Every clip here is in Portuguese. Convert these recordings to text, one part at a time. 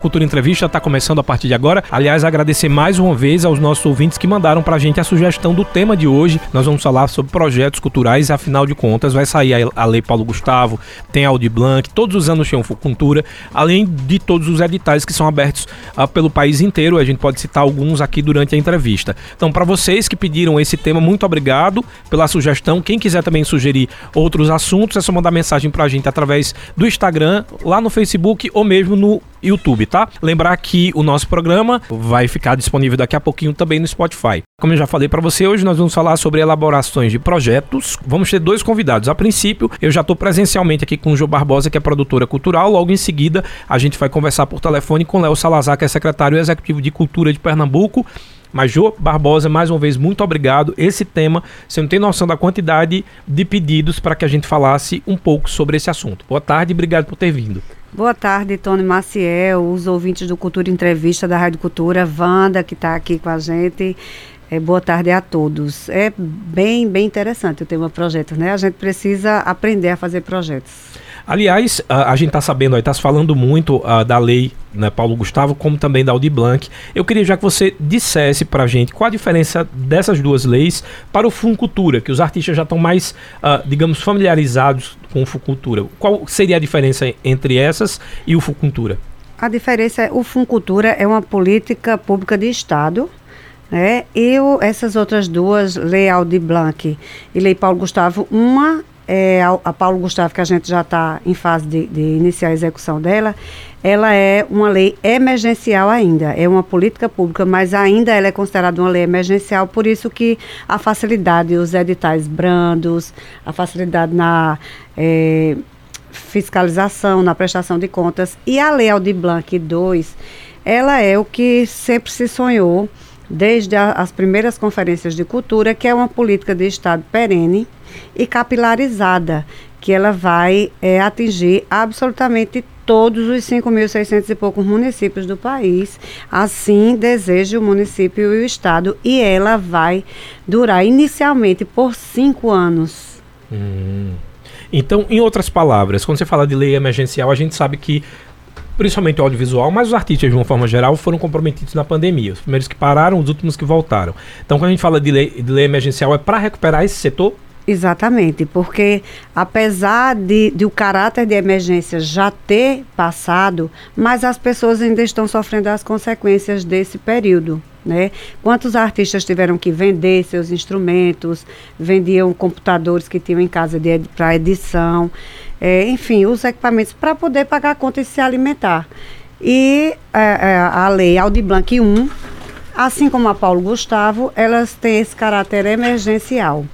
Cultura Entrevista está começando a partir de agora. Aliás, agradecer mais uma vez aos nossos ouvintes que mandaram para a gente a sugestão do tema de hoje. Nós vamos falar sobre projetos culturais, afinal de contas, vai sair a Lei Paulo Gustavo, tem a Audi Blanc, todos os anos tem Cultura, além de todos os editais que são abertos uh, pelo país inteiro. A gente pode citar alguns aqui durante a entrevista. Então, para vocês que pediram esse tema, muito obrigado pela sugestão. Quem quiser também sugerir outros assuntos, é só mandar mensagem para a gente através do Instagram, lá no Facebook ou mesmo no YouTube, tá? Lembrar que o nosso programa vai ficar disponível daqui a pouquinho também no Spotify. Como eu já falei para você, hoje nós vamos falar sobre elaborações de projetos. Vamos ter dois convidados. A princípio, eu já estou presencialmente aqui com o Jô Barbosa, que é produtora cultural. Logo em seguida, a gente vai conversar por telefone com Léo Salazar, que é secretário executivo de Cultura de Pernambuco. Mas, Jô Barbosa, mais uma vez, muito obrigado. Esse tema, você não tem noção da quantidade de pedidos para que a gente falasse um pouco sobre esse assunto. Boa tarde obrigado por ter vindo. Boa tarde, Tony Maciel, os ouvintes do Cultura Entrevista da Rádio Cultura, Wanda, que está aqui com a gente. É, boa tarde a todos. É bem, bem interessante o tema projetos, né? A gente precisa aprender a fazer projetos. Aliás, a, a gente está sabendo, está se falando muito uh, da lei né, Paulo Gustavo, como também da Audi Blanc. Eu queria já que você dissesse para a gente qual a diferença dessas duas leis para o Funcultura, que os artistas já estão mais, uh, digamos, familiarizados com o Funcultura. Qual seria a diferença entre essas e o Funcultura? A diferença é o Funcultura é uma política pública de Estado, né? E essas outras duas, Lei Audi Blanc e Lei Paulo Gustavo, uma é, a, a, Paulo Gustavo, que a gente já está em fase de, de, iniciar a execução dela, ela é uma lei emergencial ainda, é uma política pública, mas ainda ela é considerada uma lei emergencial, por isso que a facilidade, os editais brandos, a facilidade na é, fiscalização, na prestação de contas, e a lei Aldir Blanc II, ela é o que sempre se sonhou, desde a, as primeiras conferências de cultura, que é uma política de Estado perene, e capilarizada, que ela vai é, atingir absolutamente todos os 5.600 e poucos municípios do país. Assim deseja o município e o estado. E ela vai durar inicialmente por cinco anos. Hum. Então, em outras palavras, quando você fala de lei emergencial, a gente sabe que principalmente o audiovisual, mas os artistas, de uma forma geral, foram comprometidos na pandemia. Os primeiros que pararam, os últimos que voltaram. Então, quando a gente fala de lei, de lei emergencial, é para recuperar esse setor? Exatamente, porque apesar de, de, o caráter de emergência já ter passado, mas as pessoas ainda estão sofrendo as consequências desse período. Né? Quantos artistas tiveram que vender seus instrumentos, vendiam computadores que tinham em casa para edição, é, enfim, os equipamentos para poder pagar a conta e se alimentar. E é, é, a lei Audi Blanc 1, assim como a Paulo Gustavo, elas têm esse caráter emergencial.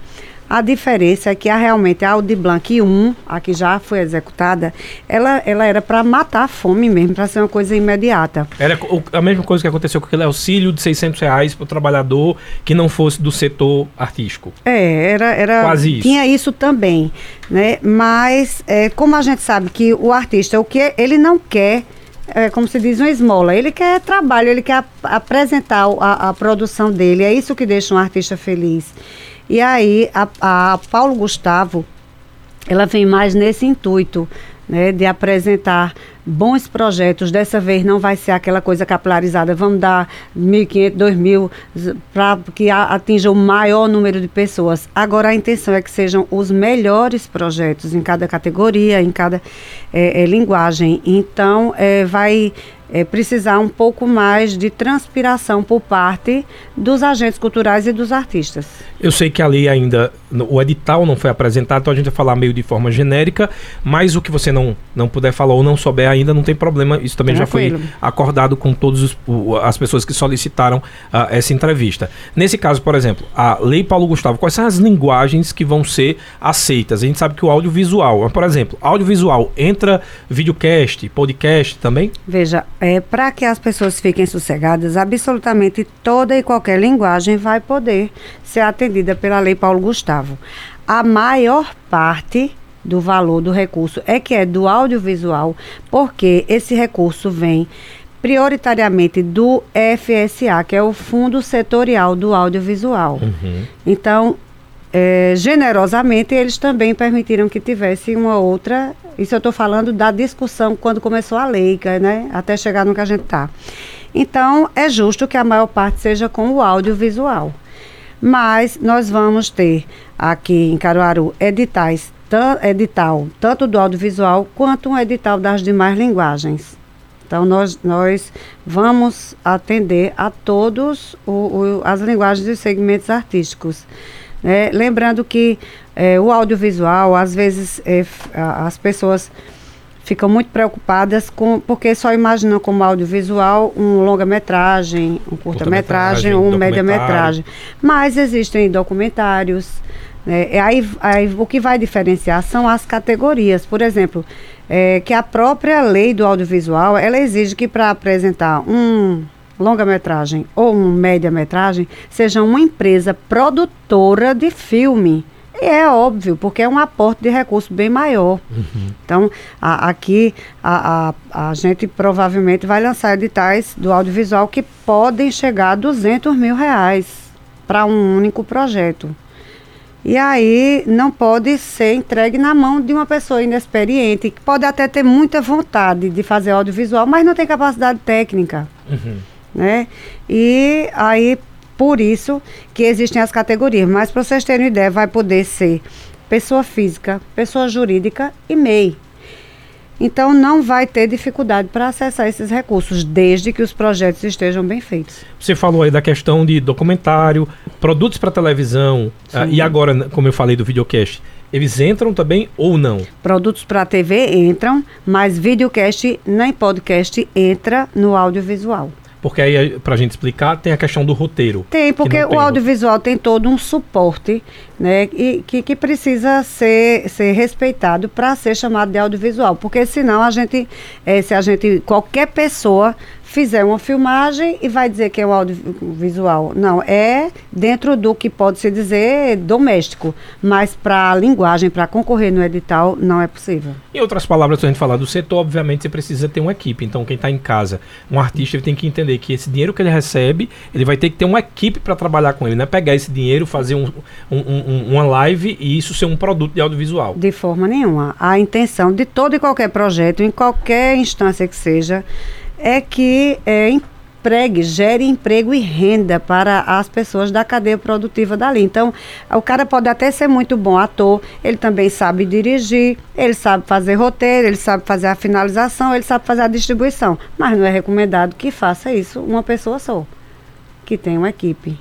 A diferença é que a, realmente a Audi Blanc 1, a que já foi executada, ela, ela era para matar a fome mesmo, para ser uma coisa imediata. Era a mesma coisa que aconteceu com aquele auxílio de 600 reais para o trabalhador que não fosse do setor artístico. É, era... era Quase isso. Tinha isso também, né? Mas, é, como a gente sabe que o artista, o que ele não quer é, como se diz, uma esmola. Ele quer trabalho, ele quer ap apresentar a, a, produção dele. É isso que deixa um artista feliz. E aí a, a Paulo Gustavo, ela vem mais nesse intuito, né, de apresentar bons projetos. Dessa vez não vai ser aquela coisa capilarizada, vamos dar 1.500, 2.000 para que atinja o maior número de pessoas. Agora a intenção é que sejam os melhores projetos em cada categoria, em cada é, é, linguagem. Então, é, vai é, precisar um pouco mais de transpiração por parte dos agentes culturais e dos artistas. Eu sei que a lei ainda, o edital não foi apresentado, então a gente vai falar meio de forma genérica, mas o que você não, não puder falar ou não souber ainda, não tem problema, isso também Tranquilo. já foi acordado com todas as pessoas que solicitaram uh, essa entrevista. Nesse caso, por exemplo, a Lei Paulo Gustavo, quais são as linguagens que vão ser aceitas? A gente sabe que o audiovisual, por exemplo, audiovisual entra videocast, podcast também? Veja, é, para que as pessoas fiquem sossegadas, absolutamente toda e qualquer linguagem vai poder ser atendida pela Lei Paulo Gustavo. A maior parte do valor do recurso é que é do audiovisual, porque esse recurso vem prioritariamente do FSA, que é o Fundo Setorial do Audiovisual. Uhum. Então, é, generosamente, eles também permitiram que tivesse uma outra Isso eu estou falando da discussão quando começou a lei, né? Até chegar no que a gente está. Então, é justo que a maior parte seja com o audiovisual. Mas nós vamos ter aqui em Caruaru editais, edital tanto do audiovisual quanto um edital das demais linguagens. Então, nós, nós vamos atender a todos o, o, as linguagens e segmentos artísticos. Né? Lembrando que é, o audiovisual, às vezes, é, as pessoas ficam muito preocupadas com porque só imaginam como audiovisual um longa-metragem, um curta-metragem, um média-metragem. Mas existem documentários. Né? Aí, aí, o que vai diferenciar são as categorias. Por exemplo, é, que a própria lei do audiovisual ela exige que para apresentar um longa-metragem ou um média-metragem, seja uma empresa produtora de filme. E é óbvio, porque é um aporte de recurso bem maior. Uhum. Então, a, aqui a, a, a, gente provavelmente vai lançar editais do audiovisual que podem chegar a 200 mil reais para um único projeto. E aí não pode ser entregue na mão de uma pessoa inexperiente, que pode até ter muita vontade de fazer audiovisual, mas não tem capacidade técnica. Uhum né? E aí, por isso que existem as categorias. Mas para vocês terem uma ideia, vai poder ser pessoa física, pessoa jurídica e MEI. Então não vai ter dificuldade para acessar esses recursos, desde que os projetos estejam bem feitos. Você falou aí da questão de documentário, produtos para televisão, uh, e agora, como eu falei do videocast, eles entram também ou não? Produtos para TV entram, mas videocast nem podcast entra no audiovisual. Porque aí, para a gente explicar, tem a questão do roteiro. Tem, porque o audiovisual tem todo um suporte, né, e, que, que precisa ser, ser respeitado para ser chamado de audiovisual. Porque senão a gente, é, se a gente, qualquer pessoa fizer uma filmagem e vai dizer que é o audiovisual. Não, é dentro do que pode se dizer doméstico, mas para a linguagem, para concorrer no edital, não é possível. Em outras palavras, se a gente falar do setor, obviamente você precisa ter uma equipe. Então, quem está em casa, um artista, ele tem que entender que esse dinheiro que ele recebe, ele vai ter que ter uma equipe para trabalhar com ele, não é pegar esse dinheiro, fazer um, um, um, uma live e isso ser um produto de audiovisual. De forma nenhuma. A intenção de todo e qualquer projeto, em qualquer instância que seja, é que é, empregue, gere emprego e renda para as pessoas da cadeia produtiva dali. Então, o cara pode até ser muito bom ator, ele também sabe dirigir, ele sabe fazer roteiro, ele sabe fazer a finalização, ele sabe fazer a distribuição, mas não é recomendado que faça isso uma pessoa só, que tem uma equipe.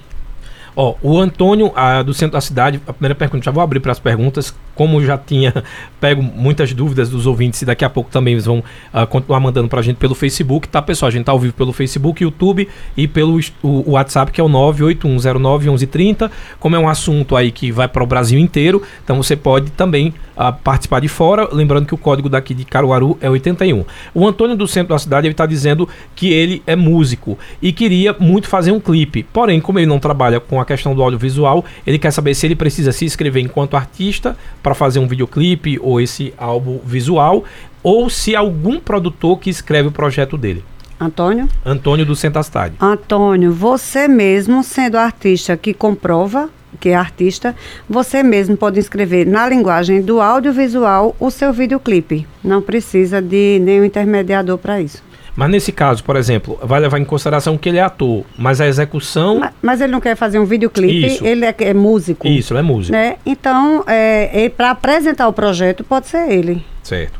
Ó, o Antônio, do centro da cidade, a primeira pergunta, já vou abrir para as perguntas como já tinha pego muitas dúvidas dos ouvintes e daqui a pouco também eles vão uh, continuar mandando para a gente pelo Facebook, tá pessoal? A gente tá ao vivo pelo Facebook, YouTube e pelo o, o WhatsApp que é o 981091130. Como é um assunto aí que vai para o Brasil inteiro, então você pode também uh, participar de fora, lembrando que o código daqui de Caruaru é 81. O Antônio do centro da cidade ele está dizendo que ele é músico e queria muito fazer um clipe, porém como ele não trabalha com a questão do audiovisual, ele quer saber se ele precisa se inscrever enquanto artista para fazer um videoclipe ou esse álbum visual, ou se algum produtor que escreve o projeto dele. Antônio? Antônio do Centastade. Antônio, você mesmo, sendo artista que comprova que é artista, você mesmo pode escrever na linguagem do audiovisual o seu videoclipe. Não precisa de nenhum intermediador para isso. Mas nesse caso, por exemplo, vai levar em consideração que ele é ator, mas a execução. Mas, mas ele não quer fazer um videoclipe, Isso. ele é, é, músico. Isso, ele é músico. Né? Então, é, para apresentar o projeto, pode ser ele. Certo.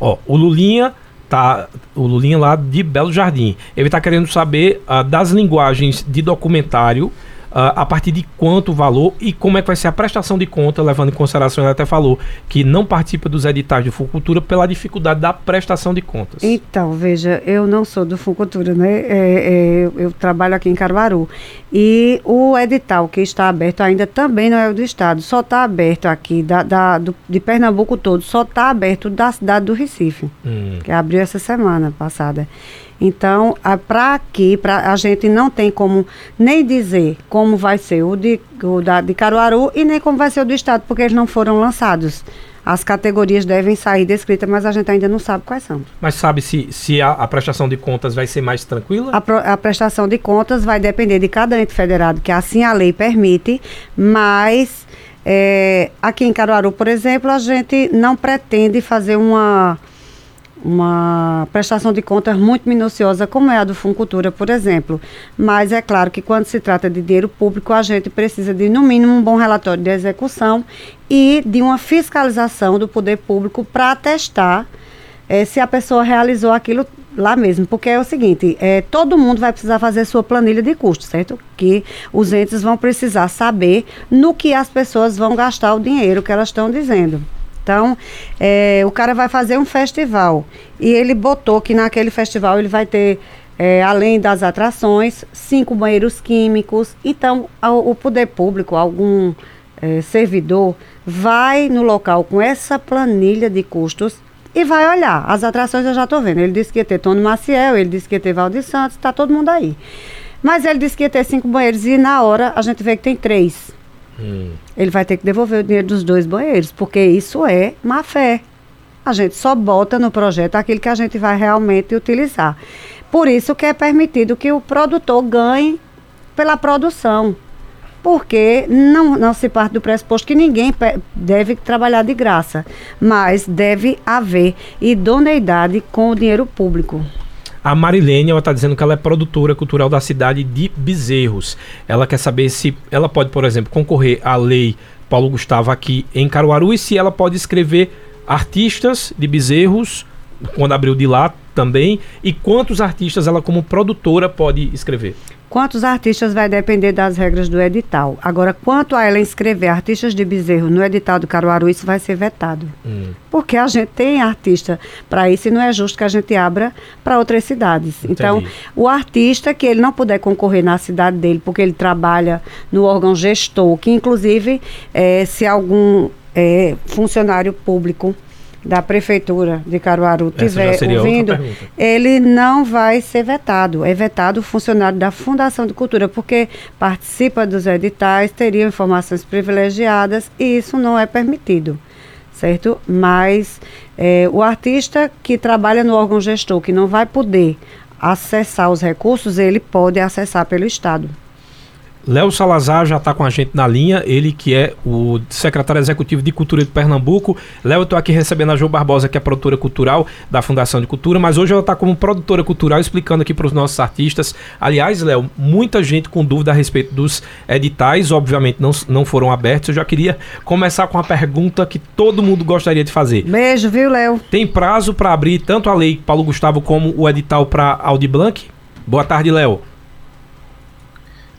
Ó, o Lulinha tá o Lulinha lá de Belo Jardim. Ele está querendo saber uh, das linguagens de documentário a partir de quanto valor e como é que vai ser a prestação de conta, levando em consideração, ele até falou que não participa dos editais de Fucultura pela dificuldade da prestação de contas. Então, veja, eu não sou do Fucultura, né? É, é, eu trabalho aqui em Caruaru. E o edital que está aberto ainda também não é o do Estado, só está aberto aqui da, da do, de Pernambuco todo, só está aberto da cidade do Recife, hum. que abriu essa semana passada. Então, para aqui, pra, a gente não tem como nem dizer como vai ser o de, o da, de Caruaru e nem como vai ser o do Estado, porque eles não foram lançados. As categorias devem sair descritas, mas a gente ainda não sabe quais são. Mas sabe se, se a, a prestação de contas vai ser mais tranquila? A, pro, a, prestação de contas vai depender de cada ente federado, que assim a lei permite, mas É, aqui em Caruaru, por exemplo, a gente não pretende fazer uma, uma prestação de contas muito minuciosa, como é a do Funcultura, por exemplo. Mas é claro que quando se trata de dinheiro público, a gente precisa de, no mínimo, um bom relatório de execução e de uma fiscalização do poder público para atestar é, se a pessoa realizou aquilo lá mesmo, porque é o seguinte, é, todo mundo vai precisar fazer sua planilha de custos, certo? Que os entes vão precisar saber no que as pessoas vão gastar o dinheiro que elas estão dizendo. Então, é, o cara vai fazer um festival e ele botou que naquele festival ele vai ter, é, além das atrações, cinco banheiros químicos. Então, ao, o poder público, algum é, servidor, vai no local com essa planilha de custos e vai olhar. As atrações eu já estou vendo. Ele disse que ia ter Tony Maciel, ele disse que ia ter Valdir Santos, está todo mundo aí. Mas ele disse que ia ter cinco banheiros e na hora a gente vê que tem três. Hum. Ele vai ter que devolver o dinheiro dos dois banheiros, porque isso é má fé. A gente só bota no projeto aquilo que a gente vai realmente utilizar. Por isso que é permitido que o produtor ganhe pela produção porque não, não se parte do pressuposto que ninguém deve trabalhar de graça, mas deve haver idoneidade com o dinheiro público. A Marilene, ela está dizendo que ela é produtora cultural da cidade de Bezerros. Ela quer saber se ela pode, por exemplo, concorrer à lei Paulo Gustavo aqui em Caruaru e se ela pode escrever artistas de Bezerros, quando abriu de lá também, e quantos artistas ela como produtora pode escrever. Quantos artistas vai depender das regras do edital. Agora, quanto a ela inscrever artistas de bezerro no edital do Caruaru, isso vai ser vetado. Hum. Porque a gente tem artista para isso e não é justo que a gente abra para outras cidades. Entendi. Então, o artista que ele não puder concorrer na cidade dele, porque ele trabalha no órgão gestor, que inclusive, é, se algum é, funcionário público da prefeitura de Caruaru tiver ouvindo, ele não vai ser vetado. É vetado o funcionário da Fundação de Cultura, porque participa dos editais, teria informações privilegiadas e isso não é permitido, certo? Mas é, o artista que trabalha no órgão gestor, que não vai poder acessar os recursos, ele pode acessar pelo Estado. Léo Salazar já está com a gente na linha, ele que é o secretário executivo de Cultura de Pernambuco. Léo, eu estou aqui recebendo a Jo Barbosa, que é produtora cultural da Fundação de Cultura, mas hoje ela está como produtora cultural explicando aqui para os nossos artistas. Aliás, Léo, muita gente com dúvida a respeito dos editais, obviamente não, não foram abertos. Eu já queria começar com a pergunta que todo mundo gostaria de fazer. Beijo, viu, Léo? Tem prazo para abrir tanto a lei Paulo Gustavo como o edital para Audi Blanc? Boa tarde, Léo.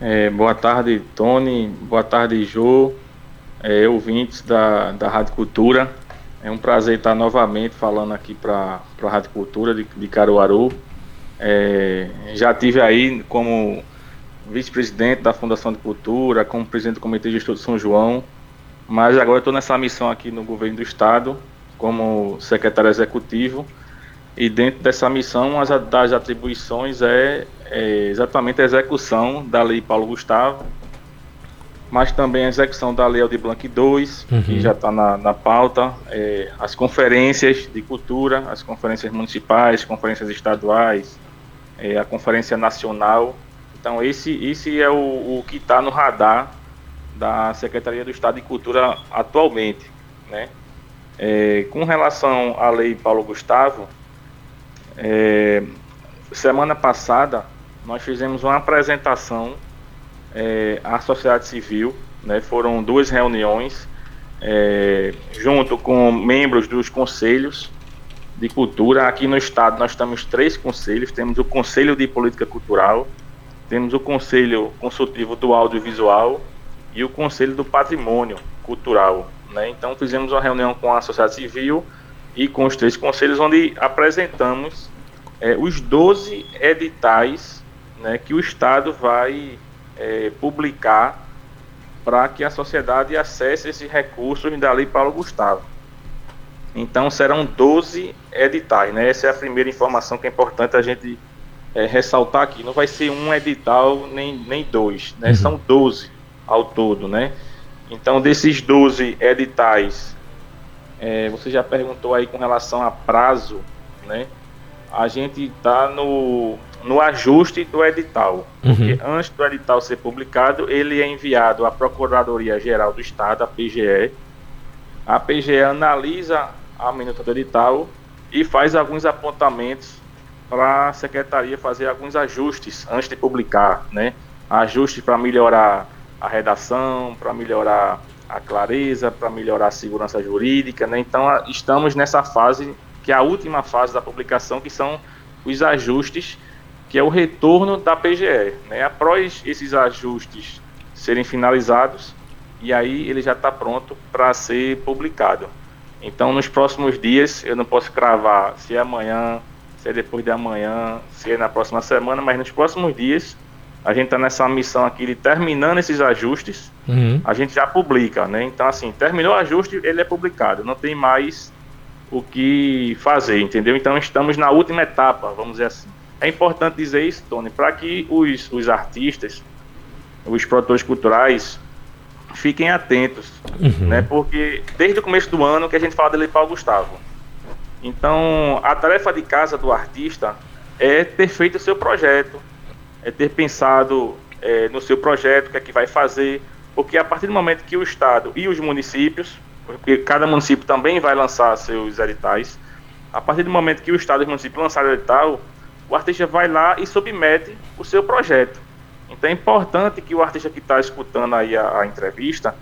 É, boa tarde, Tony. Boa tarde, Jô. É, ouvintes da, da Rádio Cultura. É um prazer estar novamente falando aqui para a Rádio Cultura de, de Caruaru. É, já tive aí como vice-presidente da Fundação de Cultura, como presidente do Comitê de Gestor de São João, mas agora estou nessa missão aqui no governo do Estado, como secretário executivo, e dentro dessa missão, uma das atribuições é é exatamente a execução da Lei Paulo Gustavo, mas também a execução da Lei Aldir Blanc II, uhum. que já está na, na pauta, é, as conferências de cultura, as conferências municipais, conferências estaduais, é, a conferência nacional. Então, esse, esse é o, o que está no radar da Secretaria do Estado de Cultura atualmente. Né? É, com relação à Lei Paulo Gustavo, é, semana passada nós fizemos uma apresentação é, à sociedade civil, né, foram duas reuniões, é, junto com membros dos conselhos de cultura. Aqui no estado nós temos três conselhos: temos o Conselho de Política Cultural, temos o Conselho Consultivo do Audiovisual e o Conselho do Patrimônio Cultural. Né? Então fizemos uma reunião com a sociedade civil e com os três conselhos, onde apresentamos é, os 12 editais né, que o Estado vai é, publicar para que a sociedade acesse esses recursos da Lei Paulo Gustavo. Então serão 12 editais, né? Essa é a primeira informação que é importante a gente é, ressaltar aqui. Não vai ser um edital nem, nem dois, né? Uhum. São 12 ao todo, né? Então desses 12 editais, é, você já perguntou aí com relação a prazo, né? A gente está no no ajuste do edital. Uhum. Porque antes do edital ser publicado, ele é enviado à Procuradoria Geral do Estado, a PGE. A PGE analisa a minuta do edital e faz alguns apontamentos para a secretaria fazer alguns ajustes antes de publicar, né? Ajustes para melhorar a redação, para melhorar a clareza, para melhorar a segurança jurídica, né? Então estamos nessa fase que é a última fase da publicação, que são os ajustes, que é o retorno da PGE, né? Após esses ajustes serem finalizados, e aí ele já está pronto para ser publicado. Então, nos próximos dias, eu não posso cravar se é amanhã, se é depois de amanhã, se é na próxima semana, mas nos próximos dias, a gente está nessa missão aqui de terminando esses ajustes, uhum. a gente já publica, né? Então, assim, terminou o ajuste, ele é publicado, não tem mais o que fazer, entendeu? Então, estamos na última etapa, vamos dizer assim. É importante dizer isso, Tony, para que os, os artistas, os produtores culturais, fiquem atentos, uhum. né? Porque desde o começo do ano que a gente fala de Lei Paulo Gustavo. Então, a tarefa de casa do artista é ter feito o seu projeto, é ter pensado é, no seu projeto, o que é que vai fazer, porque a partir do momento que o Estado e os municípios, porque cada município também vai lançar seus editais, a partir do momento que o Estado e os municípios lançarem o edital, o artista vai lá e submete o seu projeto. Então é importante que o artista que está escutando aí a, a, entrevista,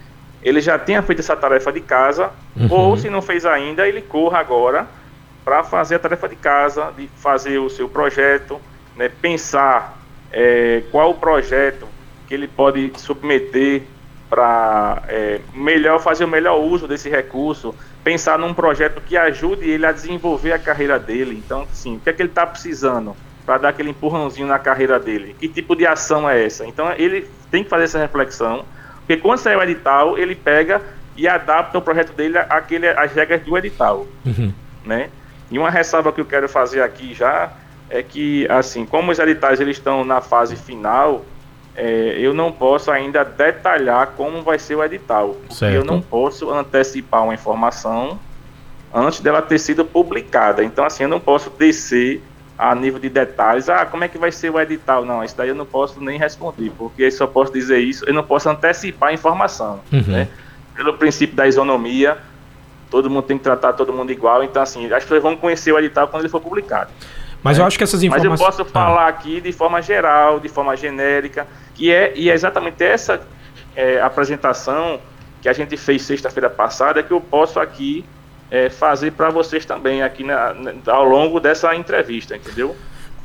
ele já tenha feito essa tarefa de casa, uhum. ou se não fez ainda, ele corra agora para fazer a tarefa de casa, de fazer o seu projeto, né, pensar é, qual o projeto que ele pode submeter para é, melhor fazer o melhor uso desse recurso, pensar num projeto que ajude ele a desenvolver a carreira dele. Então, sim, o que é que ele está precisando? para dar aquele empurrãozinho na carreira dele. Que tipo de ação é essa? Então ele tem que fazer essa reflexão, porque quando sair o edital, ele pega e adapta o projeto dele àquele, às regras do edital. Uhum. Né? E uma ressalva que eu quero fazer aqui já é que, assim, como os editais eles estão na fase final, é, eu não posso ainda detalhar como vai ser o edital. Porque certo. eu não posso antecipar uma informação antes dela ter sido publicada. Então, assim, eu não posso descer a nível de detalhes, ah, como é que vai ser o edital? Não, isso daí eu não posso nem responder, porque só posso dizer isso, eu não posso antecipar a informação, uhum. né? Pelo princípio da isonomia, todo mundo tem que tratar todo mundo igual, então assim, as pessoas vão conhecer o edital quando ele for publicado. Mas né? eu acho que essas informações... Mas eu posso falar ah. aqui de forma geral, de forma genérica, que é, e é exatamente essa é, apresentação que a gente fez sexta-feira passada que eu posso aqui é, fazer para vocês também aqui na, ao longo dessa entrevista, entendeu?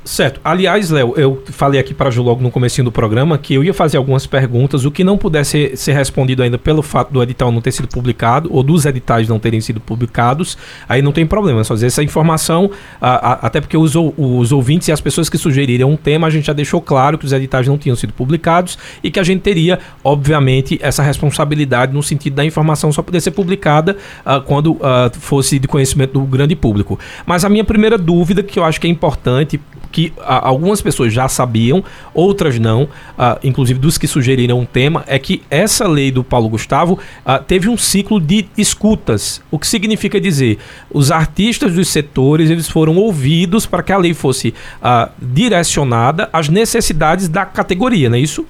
Certo. Aliás, Léo, eu falei aqui para Ju logo no começo do programa que eu ia fazer algumas perguntas, o que não pudesse ser respondido ainda pelo fato do edital não ter sido publicado ou dos editais não terem sido publicados, aí não tem problema, é só dizer essa informação, a, a, até porque os, os ouvintes e as pessoas que sugeriram um tema, a gente já deixou claro que os editais não tinham sido publicados e que a gente teria, obviamente, essa responsabilidade no sentido da informação só poder ser publicada uh, quando uh, fosse de conhecimento do grande público. Mas a minha primeira dúvida, que eu acho que é importante, que a, algumas pessoas já sabiam, outras não, a, inclusive dos que sugeriram um tema, é que essa lei do Paulo Gustavo a, teve um ciclo de escutas. O que significa dizer, os artistas dos setores eles foram ouvidos para que a lei fosse direcionada às necessidades da categoria, não é isso?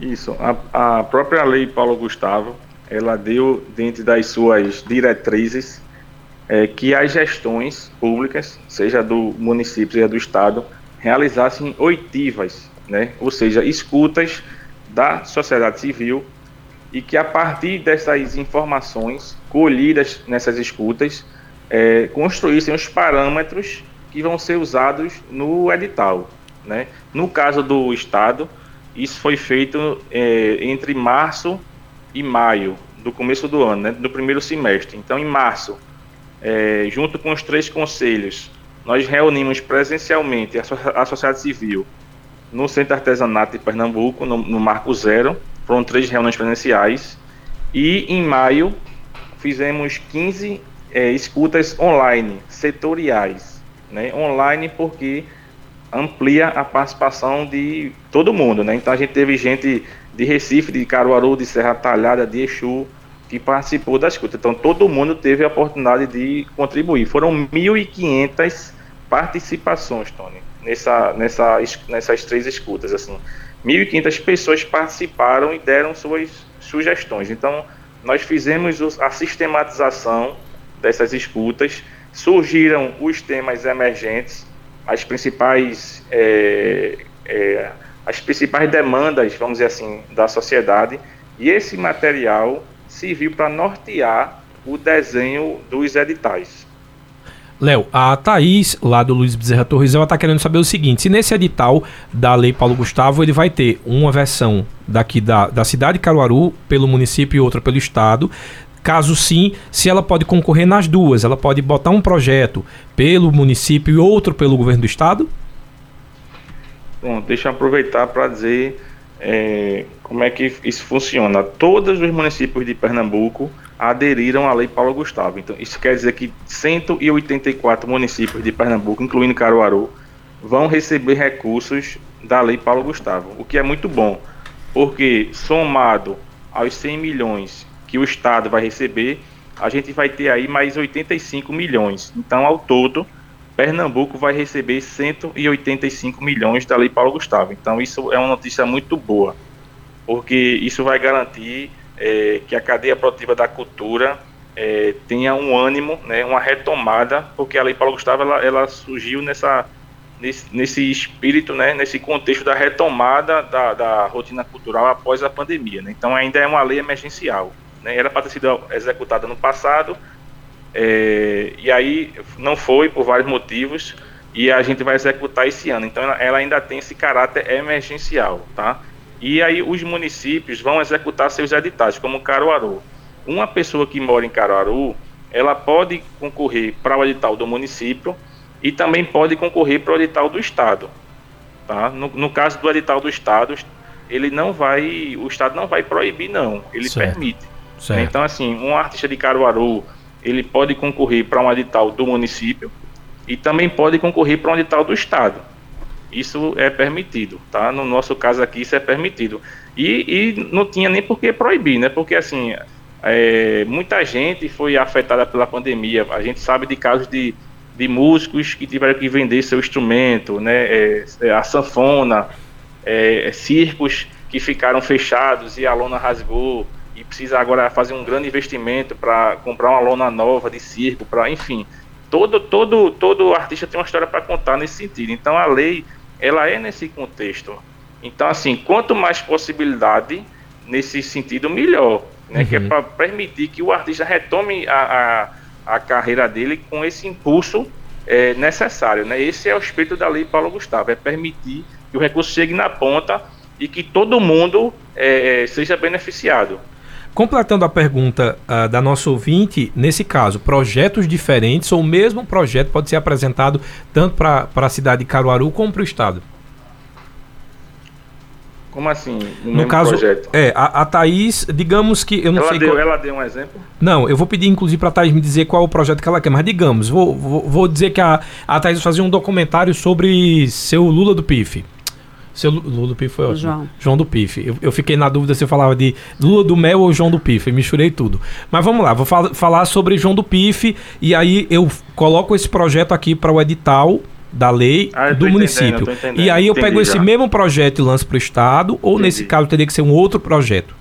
Isso. A, a própria lei Paulo Gustavo, ela deu dentro das suas diretrizes é, que as gestões públicas, seja do município, seja do estado, realizassem oitivas, né? ou seja, escutas da sociedade civil e que a partir dessas informações colhidas nessas escutas é, construíssem os parâmetros que vão ser usados no edital. Né? No caso do Estado, isso foi feito é, entre março e maio do começo do ano, né? do primeiro semestre. Então, em março, é, junto com os três conselhos, nós reunimos presencialmente a, sociedade civil no Centro Artesanato de Pernambuco, no, no Marco Zero. Foram três reuniões presenciais. E em maio fizemos 15 é, escutas online, setoriais. Né? Online porque amplia a participação de todo mundo. Né? Então a gente teve gente de Recife, de Caruaru, de Serra Talhada, de Exu, que participou da escuta. Então, todo mundo teve a oportunidade de contribuir. Foram 1.500 participações, Tony, nessa, nessa, nessas três escutas. Assim. 1.500 pessoas participaram e deram suas sugestões. Então, nós fizemos a sistematização dessas escutas, surgiram os temas emergentes, as principais, é, é, as principais demandas, vamos dizer assim, da sociedade, e esse material serviu para nortear o desenho dos editais. Léo, a Thaís, lá do Luiz Bezerra Torres, ela está querendo saber o seguinte: se nesse edital da Lei Paulo Gustavo ele vai ter uma versão daqui da, da cidade de Caruaru, pelo município e outra pelo estado. Caso sim, se ela pode concorrer nas duas, ela pode botar um projeto pelo município e outro pelo governo do estado? Bom, deixa eu aproveitar para dizer é, como é que isso funciona. Todos os municípios de Pernambuco aderiram à Lei Paulo Gustavo. Então, isso quer dizer que 184 municípios de Pernambuco, incluindo Caruaru, vão receber recursos da Lei Paulo Gustavo, o que é muito bom, porque somado aos 100 milhões que o Estado vai receber, a gente vai ter aí mais 85 milhões. Então, ao todo, Pernambuco vai receber 185 milhões da Lei Paulo Gustavo. Então, isso é uma notícia muito boa, porque isso vai garantir é, que a cadeia produtiva da cultura é, tenha um ânimo, né, uma retomada, porque a Lei Paulo Gustavo ela, ela surgiu nessa, nesse, nesse espírito, né, nesse contexto da retomada da, da rotina cultural após a pandemia. Né? Então ainda é uma lei emergencial. Né? Era para ter sido executada no passado, é, e aí não foi por vários motivos, e a gente vai executar esse ano. Então ela, ela ainda tem esse caráter emergencial, tá? E aí os municípios vão executar seus editais, como Caruaru. Uma pessoa que mora em Caruaru, ela pode concorrer para o edital do município e também pode concorrer para o edital do estado. Tá? No, no, caso do edital do estado, ele não vai, o estado não vai proibir não, ele certo. permite. Certo. Então assim, um artista de Caruaru, ele pode concorrer para um edital do município e também pode concorrer para um edital do estado isso é permitido, tá? No nosso caso aqui, isso é permitido. E, e não tinha nem por que proibir, né? Porque, assim, é, muita gente foi afetada pela pandemia. A gente sabe de casos de, de músicos que tiveram que vender seu instrumento, né? É, é a sanfona, é, é, circos que ficaram fechados e a lona rasgou e precisa agora fazer um grande investimento para comprar uma lona nova de circo, para enfim, todo todo todo artista tem uma história para contar nesse sentido. Então a lei ela é nesse contexto. Então, assim, quanto mais possibilidade nesse sentido, melhor. Né? Uhum. Que é uhum. para permitir que o artista retome a, a, a carreira dele com esse impulso é, necessário. Né? Esse é o espírito da lei Paulo Gustavo, é permitir que o recurso chegue na ponta e que todo mundo é, seja beneficiado. Completando a pergunta uh, da nossa ouvinte, nesse caso, projetos diferentes ou o mesmo projeto pode ser apresentado tanto para a cidade de Caruaru como para o estado? Como assim? No caso, projeto? é, a, a Thaís, digamos que eu não ela sei. Deu, qual... Ela deu um exemplo? Não, eu vou pedir inclusive para a Thaís me dizer qual é o projeto que ela quer, mas digamos, vou, vou, vou dizer que a, a Thaís fazia um documentário sobre seu Lula do PIF. Seu Lula do Pif foi ótimo. João. João do Pif. Eu, eu, fiquei na dúvida se eu falava de Lula do Mel ou João do Pif. Misturei tudo. Mas vamos lá, vou fal falar sobre João do Pif e aí eu coloco esse projeto aqui para o edital da lei ah, do município. E aí eu Entendi pego já. esse mesmo projeto e lanço para o Estado, ou entendi. nesse caso teria que ser um outro projeto?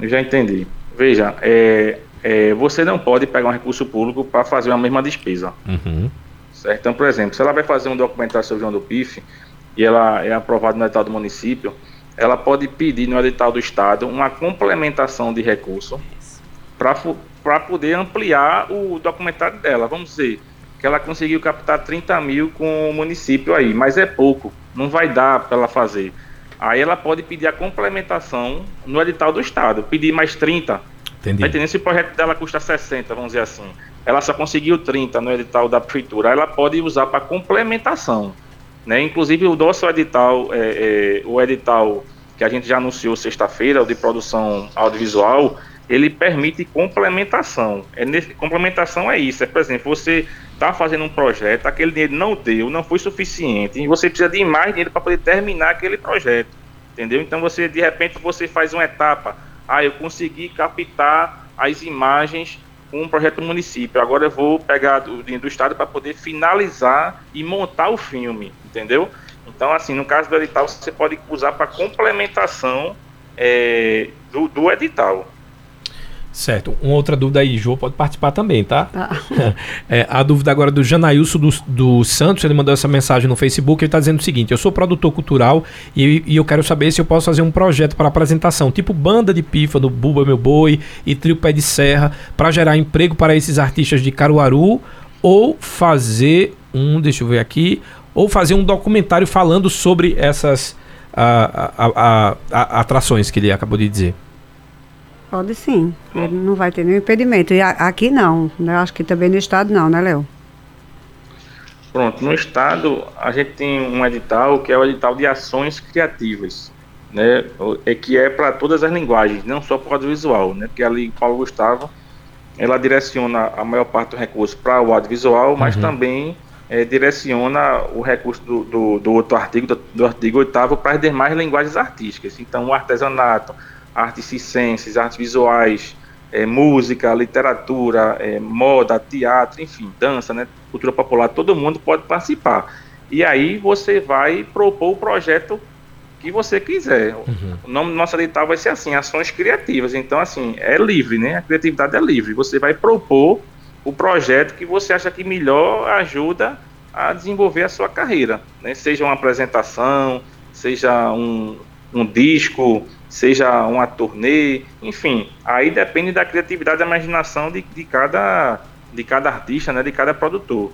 Eu já entendi. Veja, é, é, você não pode pegar um recurso público para fazer a mesma despesa. Uhum. Certo? Então, por exemplo, se ela vai fazer um documentário sobre João do Pif, e ela é aprovada no edital do município, ela pode pedir no edital do Estado uma complementação de recurso para poder ampliar o documentário dela. Vamos dizer que ela conseguiu captar 30 mil com o município aí, mas é pouco, não vai dar para ela fazer. Aí ela pode pedir a complementação no edital do Estado, pedir mais 30. Entendi. Vai entender? Se o projeto dela custa 60, vamos dizer assim, ela só conseguiu 30 no edital da prefeitura, ela pode usar para complementação. Né? Inclusive o nosso edital, é, é, o edital que a gente já anunciou sexta-feira, o de produção audiovisual, ele permite complementação. É nesse, complementação é isso, é por exemplo, você está fazendo um projeto, aquele dinheiro não deu, não foi suficiente, e você precisa de mais dinheiro para poder terminar aquele projeto, entendeu? Então você de repente você faz uma etapa, ah, eu consegui captar as imagens com um projeto do município. Agora eu vou pegar o dinheiro do Estado para poder finalizar e montar o filme, entendeu? Então, assim, no caso do edital, você pode usar para complementação é, do, do edital. Certo. Uma outra dúvida aí, Jô, pode participar também, tá? tá. É, a dúvida agora do Janailson do, do, Santos, ele mandou essa mensagem no Facebook, ele está dizendo o seguinte, eu sou produtor cultural e, e, eu quero saber se eu posso fazer um projeto para apresentação, tipo banda de pifa do Buba Meu Boi e Trio Pé de Serra, para gerar emprego para esses artistas de Caruaru, ou fazer um, deixa eu ver aqui, ou fazer um documentário falando sobre essas a, a, a, atrações que ele acabou de dizer. Pode sim. Ele não vai ter nenhum impedimento. E aqui não. Né? Acho que também no estado não, né, Léo? Pronto, no estado a gente tem um edital que é o edital de ações criativas, né? É que é para todas as linguagens, não só para o audiovisual, né? Porque ali Paulo Gustavo ela direciona a maior parte do recurso para o audiovisual, mas uhum. também é, direciona o recurso do, do, do outro artigo, do, do artigo oitavo, para as demais linguagens artísticas. Então, o artesanato, artes circenses, artes visuais, é, música, literatura, é, moda, teatro, enfim, dança, né, cultura popular, todo mundo pode participar. E aí você vai propor o projeto que você quiser. Uhum. O nome do nosso edital vai ser assim, ações criativas. Então, assim, é livre, né? A criatividade é livre. Você vai propor o projeto que você acha que melhor ajuda a desenvolver a sua carreira, né? Seja uma apresentação, seja um, um disco, seja uma turnê, enfim, aí depende da criatividade e da imaginação de, de, cada, de cada artista, né, de cada produtor.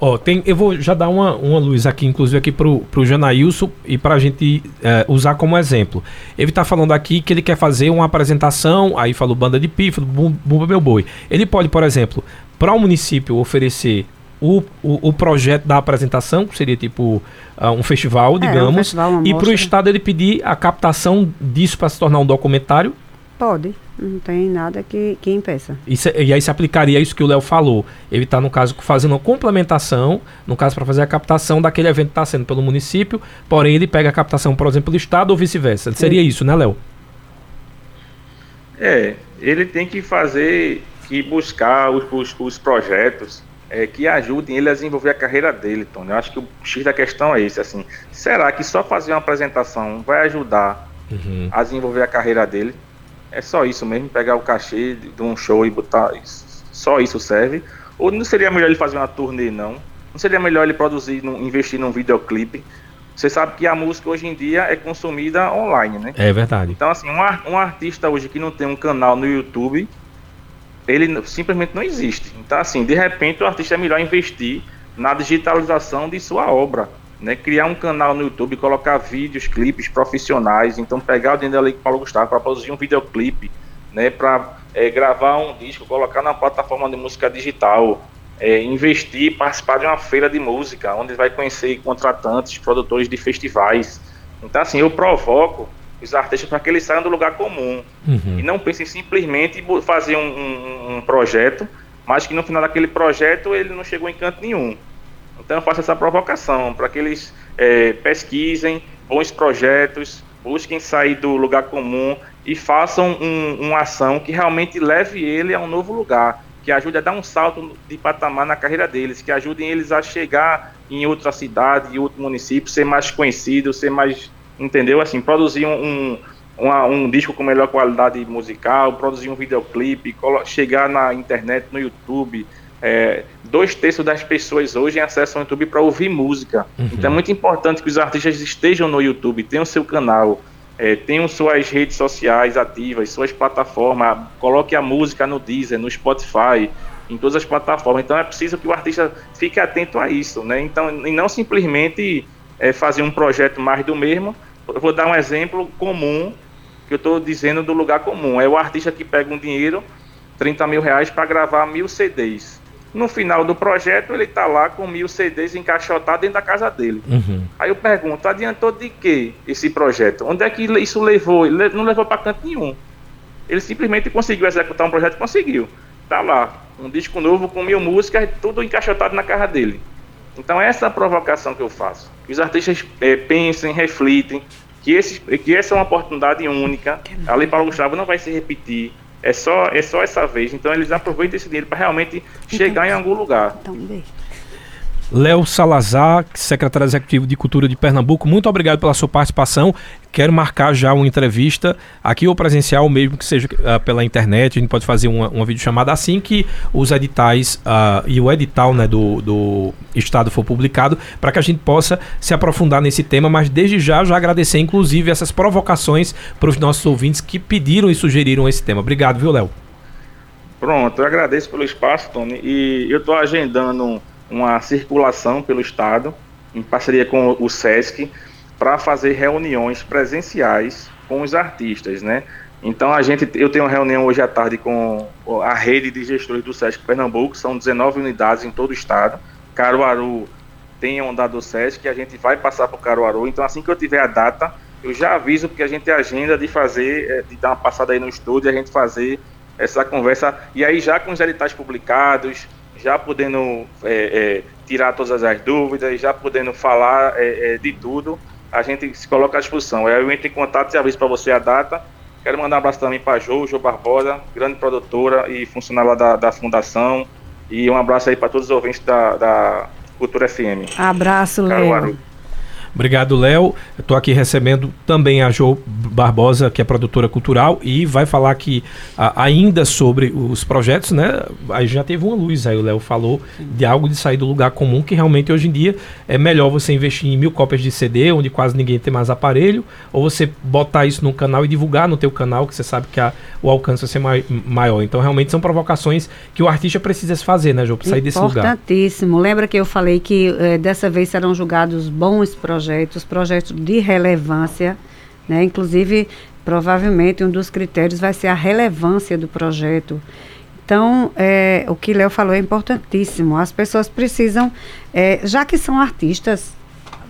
Ó, tem, eu vou já dar uma, uma luz aqui, inclusive aqui pro, pro Janailson e pra gente é, usar como exemplo. Ele tá falando aqui que ele quer fazer uma apresentação, aí falou banda de pífaro, Bumba Meu Boi. Ele pode, por exemplo, para o município oferecer o, o, o, projeto da apresentação, que seria tipo uh, um festival, é, digamos, um festival, e para o Estado ele pedir a captação disso para se tornar um documentário? Pode, não tem nada que, que impeça. Isso, e aí se aplicaria isso que o Léo falou. Ele está, no caso, fazendo uma complementação, no caso, para fazer a captação daquele evento que está sendo pelo município, porém ele pega a captação, por exemplo, do Estado ou vice-versa. Seria isso, né, Léo? É, ele tem que fazer, que buscar os, os, os projetos é, que ajudem ele a desenvolver a carreira dele, Tony. Eu acho que o X da questão é esse, assim. Será que só fazer uma apresentação vai ajudar uhum. a desenvolver a carreira dele? É só isso mesmo, pegar o cachê de um show e botar isso. Só isso serve? Ou não seria melhor ele fazer uma turnê, não? Não seria melhor ele produzir, investir num videoclipe? Você sabe que a música hoje em dia é consumida online, né? É verdade. Então, assim, um, um artista hoje que não tem um canal no YouTube, ele simplesmente não existe. Então, assim, de repente o artista é melhor investir na digitalização de sua obra. Né, criar um canal no YouTube, colocar vídeos, clipes profissionais, então pegar o dinheiro ali com Paulo Gustavo para produzir um videoclipe, né, para é, gravar um disco, colocar na plataforma de música digital, é, investir, participar de uma feira de música, onde vai conhecer contratantes, produtores de festivais. Então, assim, eu provoco os artistas para que eles saiam do lugar comum uhum. e não pensem simplesmente em fazer um, um, um, projeto, mas que no final daquele projeto ele não chegou em canto nenhum. Então eu faço essa provocação para que eles é, pesquisem bons projetos, busquem sair do lugar comum e façam um, uma ação que realmente leve ele a um novo lugar, que ajude a dar um salto de patamar na carreira deles, que ajudem eles a chegar em outra cidade, em outro município, ser mais conhecido, ser mais entendeu? Assim, produzir um, um, um disco com melhor qualidade musical, produzir um videoclipe, chegar na internet, no YouTube. É, dois terços das pessoas hoje acessam o YouTube para ouvir música. Uhum. Então é muito importante que os artistas estejam no YouTube, tenham seu canal, é, tenham suas redes sociais ativas, suas plataformas, coloque a música no Deezer, no Spotify, em todas as plataformas. Então é preciso que o artista fique atento a isso, né? Então, e não simplesmente é, fazer um projeto mais do mesmo, eu vou dar um exemplo comum, que eu estou dizendo do lugar comum. É o artista que pega um dinheiro, 30 mil reais, para gravar mil CDs. No final do projeto, ele está lá com mil CDs encaixotados dentro da casa dele. Uhum. Aí eu pergunto, adiantou de que esse projeto? Onde é que isso levou? Ele não levou para canto nenhum. Ele simplesmente conseguiu executar um projeto conseguiu. Tá lá, um disco novo com mil músicas, tudo encaixotado na casa dele. Então essa é a provocação que eu faço. Que os artistas é, pensem, reflitem, que, esse, que essa é uma oportunidade única. A Lei Paulo Gustavo não vai se repetir. É só, é só essa vez. Então eles aproveitam esse dinheiro para realmente chegar em algum lugar. Então, Léo Salazar, secretário executivo de Cultura de Pernambuco, muito obrigado pela sua participação. Quero marcar já uma entrevista aqui ou presencial, mesmo que seja uh, pela internet. A gente pode fazer uma, uma videochamada assim que os editais uh, e o edital né, do, do Estado for publicado, para que a gente possa se aprofundar nesse tema. Mas desde já, já agradecer, inclusive, essas provocações para os nossos ouvintes que pediram e sugeriram esse tema. Obrigado, viu, Léo? Pronto, eu agradeço pelo espaço, Tony. E eu estou agendando uma circulação pelo Estado, em parceria com o SESC, para fazer reuniões presenciais com os artistas, né? Então a gente, eu tenho uma reunião hoje à tarde com a rede de gestores do SESC Pernambuco, são 19 unidades em todo o estado. Caruaru tem a onda do SESC, a gente vai passar para o Caruaru. Então assim que eu tiver a data, eu já aviso porque a gente agenda de fazer, é, de dar uma passada aí no estúdio, a gente fazer essa conversa e aí já com os editais publicados, já podendo é, é, tirar todas as dúvidas, já podendo falar é, é, de tudo, a gente se coloca à disposição. Eu entro em contato e aviso para você a data. Quero mandar um abraço também para a Jo, Jo Barbosa, grande produtora e funcionária da, da Fundação. E um abraço aí para todos os ouvintes da, da Cultura FM. Abraço, Léo. Obrigado, Léo. Estou aqui recebendo também a Jo Barbosa, que é produtora cultural, e vai falar aqui a, ainda sobre os projetos, né? Aí já teve uma luz aí, o Léo falou de algo de sair do lugar comum, que realmente hoje em dia é melhor você investir em mil cópias de CD, onde quase ninguém tem mais aparelho, ou você botar isso no canal e divulgar no teu canal, que você sabe que a, o alcance vai ser mai, maior. Então, realmente são provocações que o artista precisa se fazer, né, Jô, para sair desse lugar. Importantíssimo. Lembra que eu falei que eh, dessa vez serão julgados bons projetos projetos, projetos de relevância, né? Inclusive, provavelmente um dos critérios vai ser a relevância do projeto. Então, é, o que Léo falou é importantíssimo. As pessoas precisam, é, já que são artistas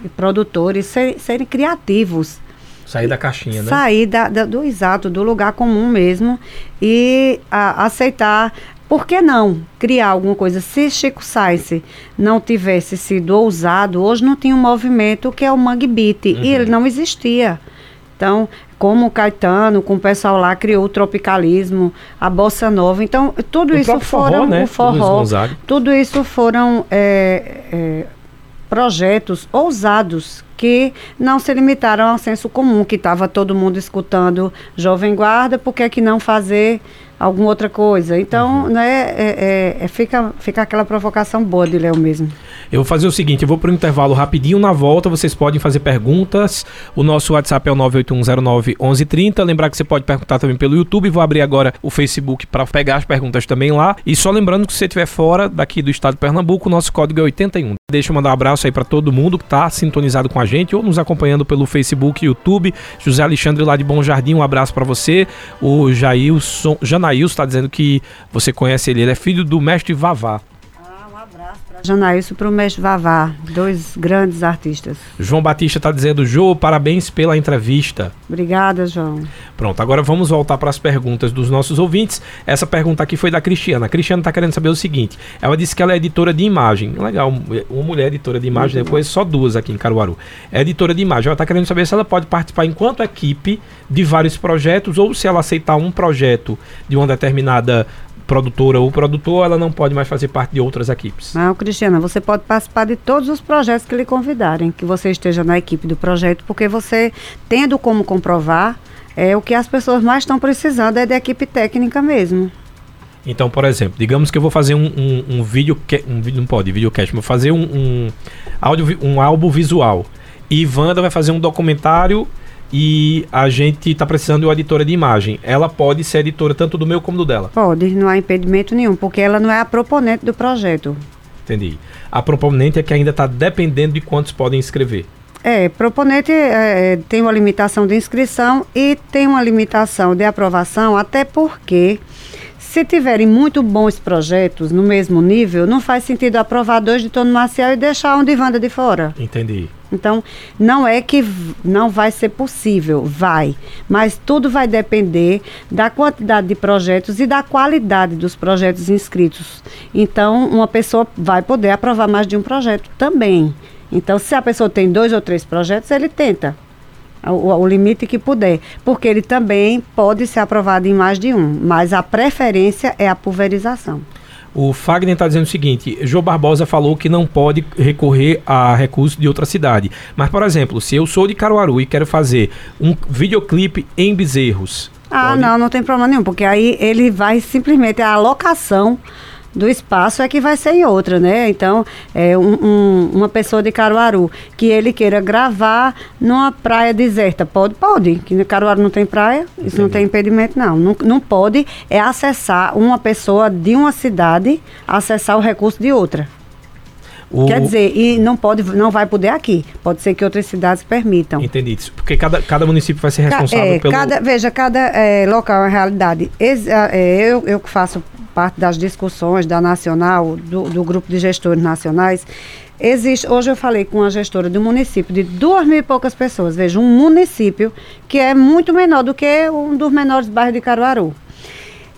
e produtores, ser, serem criativos. Sair da caixinha, né? Sair da, da, do exato, do lugar comum mesmo e a, aceitar por que não criar alguma coisa? Se Chico Sainz não tivesse sido ousado, hoje não tinha um movimento que é o Mangue Beat, uhum. e ele não existia. Então, como o Caetano, com o pessoal lá, criou o tropicalismo, a bossa nova. Então, tudo o isso foram forró, né? o forró. Tudo isso foram é, é, projetos ousados que não se limitaram ao senso comum, que estava todo mundo escutando Jovem Guarda, por que, é que não fazer alguma outra coisa. Então, uhum. né, é, é, é, fica, fica aquela provocação boa de Léo mesmo. Eu vou fazer o seguinte, eu vou para o intervalo rapidinho, na volta vocês podem fazer perguntas, o nosso WhatsApp é o 981091130, lembrar que você pode perguntar também pelo YouTube, vou abrir agora o Facebook para pegar as perguntas também lá, e só lembrando que se você estiver fora daqui do estado de Pernambuco, o nosso código é 81. Deixa eu mandar um abraço aí para todo mundo que está sintonizado com a gente ou nos acompanhando pelo Facebook, YouTube, José Alexandre lá de Bom Jardim, um abraço para você, o Jailson, Janaílson está dizendo que você conhece ele, ele é filho do mestre Vavá. Janaílson para o mestre Vavá, dois grandes artistas. João Batista está dizendo, Jô, parabéns pela entrevista. Obrigada, João. Pronto, agora vamos voltar para as perguntas dos nossos ouvintes. Essa pergunta aqui foi da Cristiana. A Cristiana está querendo saber o seguinte: ela disse que ela é editora de imagem. Legal, uma mulher editora de imagem, depois só duas aqui em Caruaru. É editora de imagem. Ela está querendo saber se ela pode participar enquanto equipe de vários projetos ou se ela aceitar um projeto de uma determinada produtora ou produtor, ela não pode mais fazer parte de outras equipes. Não, Cristiana, você pode participar de todos os projetos que lhe convidarem, que você esteja na equipe do projeto, porque você, tendo como comprovar, é o que as pessoas mais estão precisando é da equipe técnica mesmo. Então, por exemplo, digamos que eu vou fazer um, um, um vídeo, um vídeo não pode, videocast, vou fazer um, um, áudio, um álbum visual. E Wanda vai fazer um documentário e a gente está precisando de uma editora de imagem. Ela pode ser editora tanto do meu como do dela? Pode, não há impedimento nenhum, porque ela não é a proponente do projeto. Entendi. A proponente é que ainda está dependendo de quantos podem escrever. É, proponente é, é, tem uma limitação de inscrição e tem uma limitação de aprovação, até porque se tiverem muito bons projetos no mesmo nível, não faz sentido aprovar dois de Tono Marcial e deixar um de Wanda de fora. Entendi. Então, não é que não vai ser possível, vai. Mas tudo vai depender da quantidade de projetos e da qualidade dos projetos inscritos. Então, uma pessoa vai poder aprovar mais de um projeto também. Então, se a pessoa tem dois ou três projetos, ele tenta. O, o, limite que puder, porque ele também pode ser aprovado em mais de um, mas a preferência é a pulverização. O Fagner está dizendo o seguinte: João Barbosa falou que não pode recorrer a recurso de outra cidade. Mas, por exemplo, se eu sou de Caruaru e quero fazer um videoclipe em Bezerros. Ah, pode... não, não tem problema nenhum, porque aí ele vai simplesmente a alocação do espaço é que vai ser em outra, né? Então, é um, um, uma pessoa de Caruaru que ele queira gravar numa praia deserta, pode? Pode. Que Caruaru não tem praia, Entendi. isso não tem impedimento, não. não. Não pode é acessar uma pessoa de uma cidade, acessar o recurso de outra. O... Quer dizer, e não pode, não vai poder aqui. Pode ser que outras cidades permitam. Entendi. Porque cada, cada município vai ser responsável é, pelo. Cada, veja, cada é, local é uma realidade. Ex, é, eu, eu que faço parte das discussões da Nacional, do, do grupo de gestores nacionais, existe. Hoje eu falei com uma gestora um município de duas mil e poucas pessoas. Veja, um município que é muito menor do que um dos menores bairros de Caruaru.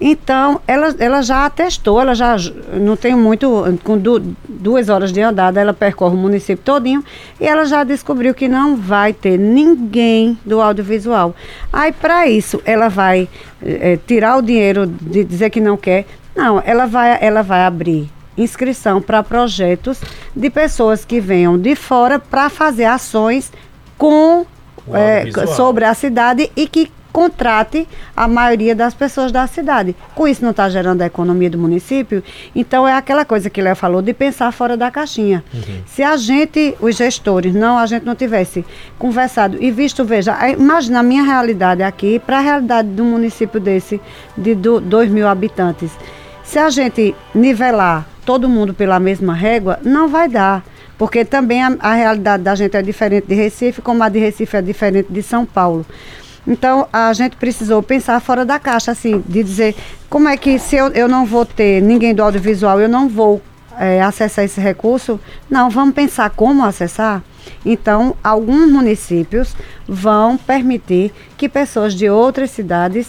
Então, ela, ela já atestou, ela já não tem muito, com du, duas horas de andada, ela percorre o município todinho e ela já descobriu que não vai ter ninguém do audiovisual. Aí, para isso, ela vai é, tirar o dinheiro de dizer que não quer, não, ela vai, ela vai abrir inscrição para projetos de pessoas que venham de fora para fazer ações com é, sobre a cidade e que contrate a maioria das pessoas da cidade. Com isso não está gerando a economia do município, então é aquela coisa que Léo falou de pensar fora da caixinha. Uhum. Se a gente, os gestores, não, a gente não tivesse conversado e visto, veja, imagina a minha realidade aqui para a realidade de um município desse de 2 mil habitantes. Se a gente nivelar todo mundo pela mesma régua, não vai dar. Porque também a, a, realidade da gente é diferente de Recife, como a de Recife é diferente de São Paulo. Então, a gente precisou pensar fora da caixa, assim, de dizer como é que se eu, eu não vou ter ninguém do audiovisual, eu não vou é, acessar esse recurso. Não, vamos pensar como acessar. Então, alguns municípios vão permitir que pessoas de outras cidades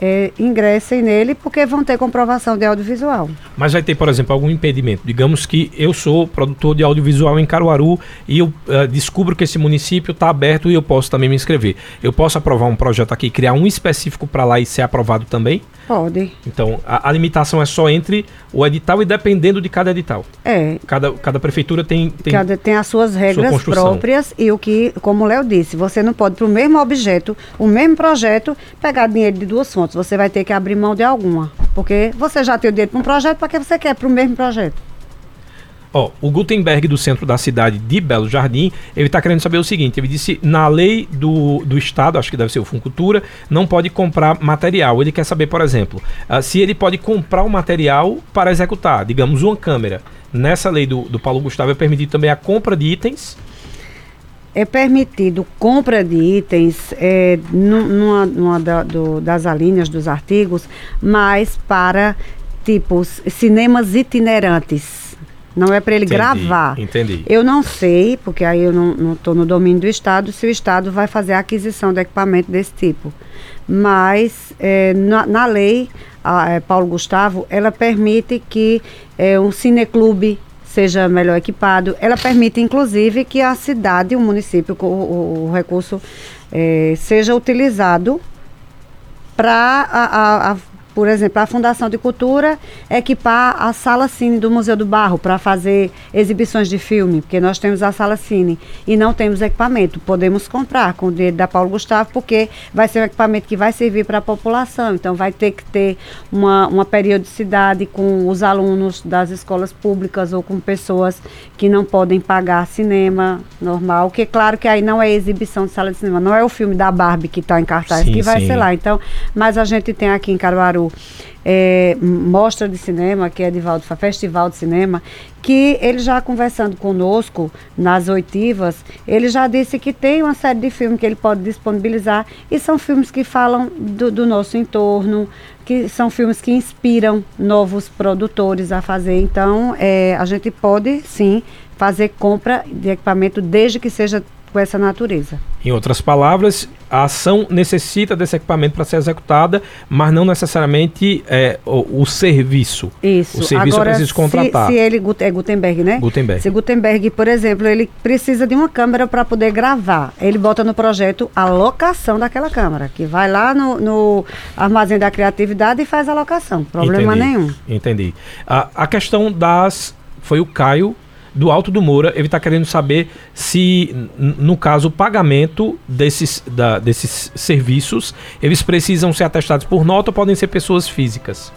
é, ingressem nele porque vão ter comprovação de audiovisual. Mas vai ter, por exemplo, algum impedimento? Digamos que eu sou produtor de audiovisual em Caruaru e eu uh, descubro que esse município está aberto e eu posso também me inscrever. Eu posso aprovar um projeto aqui, criar um específico para lá e ser aprovado também? Pode. Então, a, a, limitação é só entre o edital e dependendo de cada edital. É. Cada, cada prefeitura tem, tem. Cada tem as suas regras sua próprias e o que, como o Léo disse, você não pode, para o mesmo objeto, o mesmo projeto, pegar dinheiro de duas fontes. Você vai ter que abrir mão de alguma. Porque você já tem o dinheiro para um projeto, para que você quer para o mesmo projeto? Ó, o Gutenberg do centro da cidade de Belo Jardim, ele está querendo saber o seguinte: ele disse na lei do, do estado, acho que deve ser o Funcultura, não pode comprar material. Ele quer saber, por exemplo, uh, se ele pode comprar o material para executar, digamos, uma câmera. Nessa lei do, do Paulo Gustavo é permitido também a compra de itens é permitido compra de itens é, numa, numa da, do, das alíneas dos artigos, mas para tipos cinemas itinerantes. Não é para ele entendi, gravar. Entendi. Eu não sei, porque aí eu não estou no domínio do Estado, se o Estado vai fazer a aquisição de equipamento desse tipo. Mas é, na, na, lei, a, é, Paulo Gustavo, ela permite que é, um cineclube seja melhor equipado. Ela permite, inclusive, que a cidade, o município, o, o, o recurso é, seja utilizado para a, a, por exemplo, a Fundação de Cultura equipar a sala cine do Museu do Barro para fazer exibições de filme, porque nós temos a sala cine e não temos equipamento. Podemos comprar com o dinheiro da Paulo Gustavo, porque vai ser um equipamento que vai servir para a população. Então, vai ter que ter uma, uma periodicidade com os alunos das escolas públicas ou com pessoas que não podem pagar cinema normal, que claro que aí não é exibição de sala de cinema, não é o filme da Barbie que está em cartaz sim, que vai sim. ser lá. Então, mas a gente tem aqui em Caruaru é, mostra de cinema, que é Edivaldo Festival de Cinema, que ele já conversando conosco nas oitivas, ele já disse que tem uma série de filmes que ele pode disponibilizar e são filmes que falam do, do nosso entorno, que são filmes que inspiram novos produtores a fazer. Então, é, a gente pode sim fazer compra de equipamento desde que seja com essa natureza. Em outras palavras, a ação necessita desse equipamento para ser executada, mas não necessariamente é, o, o, serviço. Isso. O serviço Agora, é preciso contratar. Se, se ele é Gutenberg, né? Gutenberg. Se Gutenberg, por exemplo, ele precisa de uma câmera para poder gravar, ele bota no projeto a locação daquela câmera, que vai lá no, no armazém da criatividade e faz a locação. Problema Entendi. nenhum. Entendi. A, a questão das. Foi o Caio do Alto do Moura, ele está querendo saber se, no caso, o pagamento desses, da, desses serviços, eles precisam ser atestados por nota ou podem ser pessoas físicas?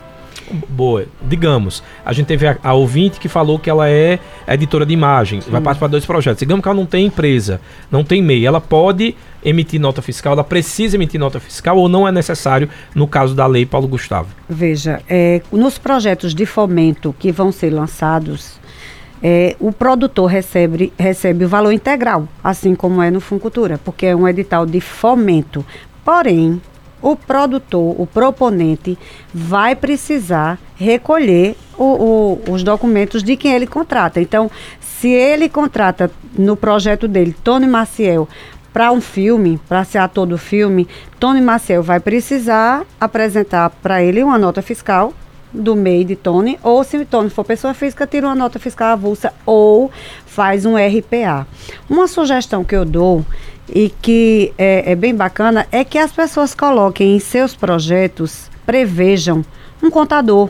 Boa, digamos, a gente teve a, a ouvinte que falou que ela é editora de imagem, Sim. vai participar de dois projetos. Digamos que ela não tem empresa, não tem MEI, ela pode emitir nota fiscal, ela precisa emitir nota fiscal ou não é necessário no caso da lei Paulo Gustavo? Veja, é, nos projetos de fomento que vão ser lançados, é, o produtor recebe, recebe o valor integral, assim como é no Funcultura, porque é um edital de fomento. Porém, o produtor, o proponente, vai precisar recolher o, o, os documentos de quem ele contrata. Então, se ele contrata no projeto dele, Tony Maciel, para um filme, para ser ator do filme, Tony Maciel vai precisar apresentar para ele uma nota fiscal do MEI de Tony, ou se o Tony for pessoa física, tira uma nota fiscal avulsa ou faz um RPA. Uma sugestão que eu dou e que é, é bem bacana é que as pessoas coloquem em seus projetos, prevejam um contador.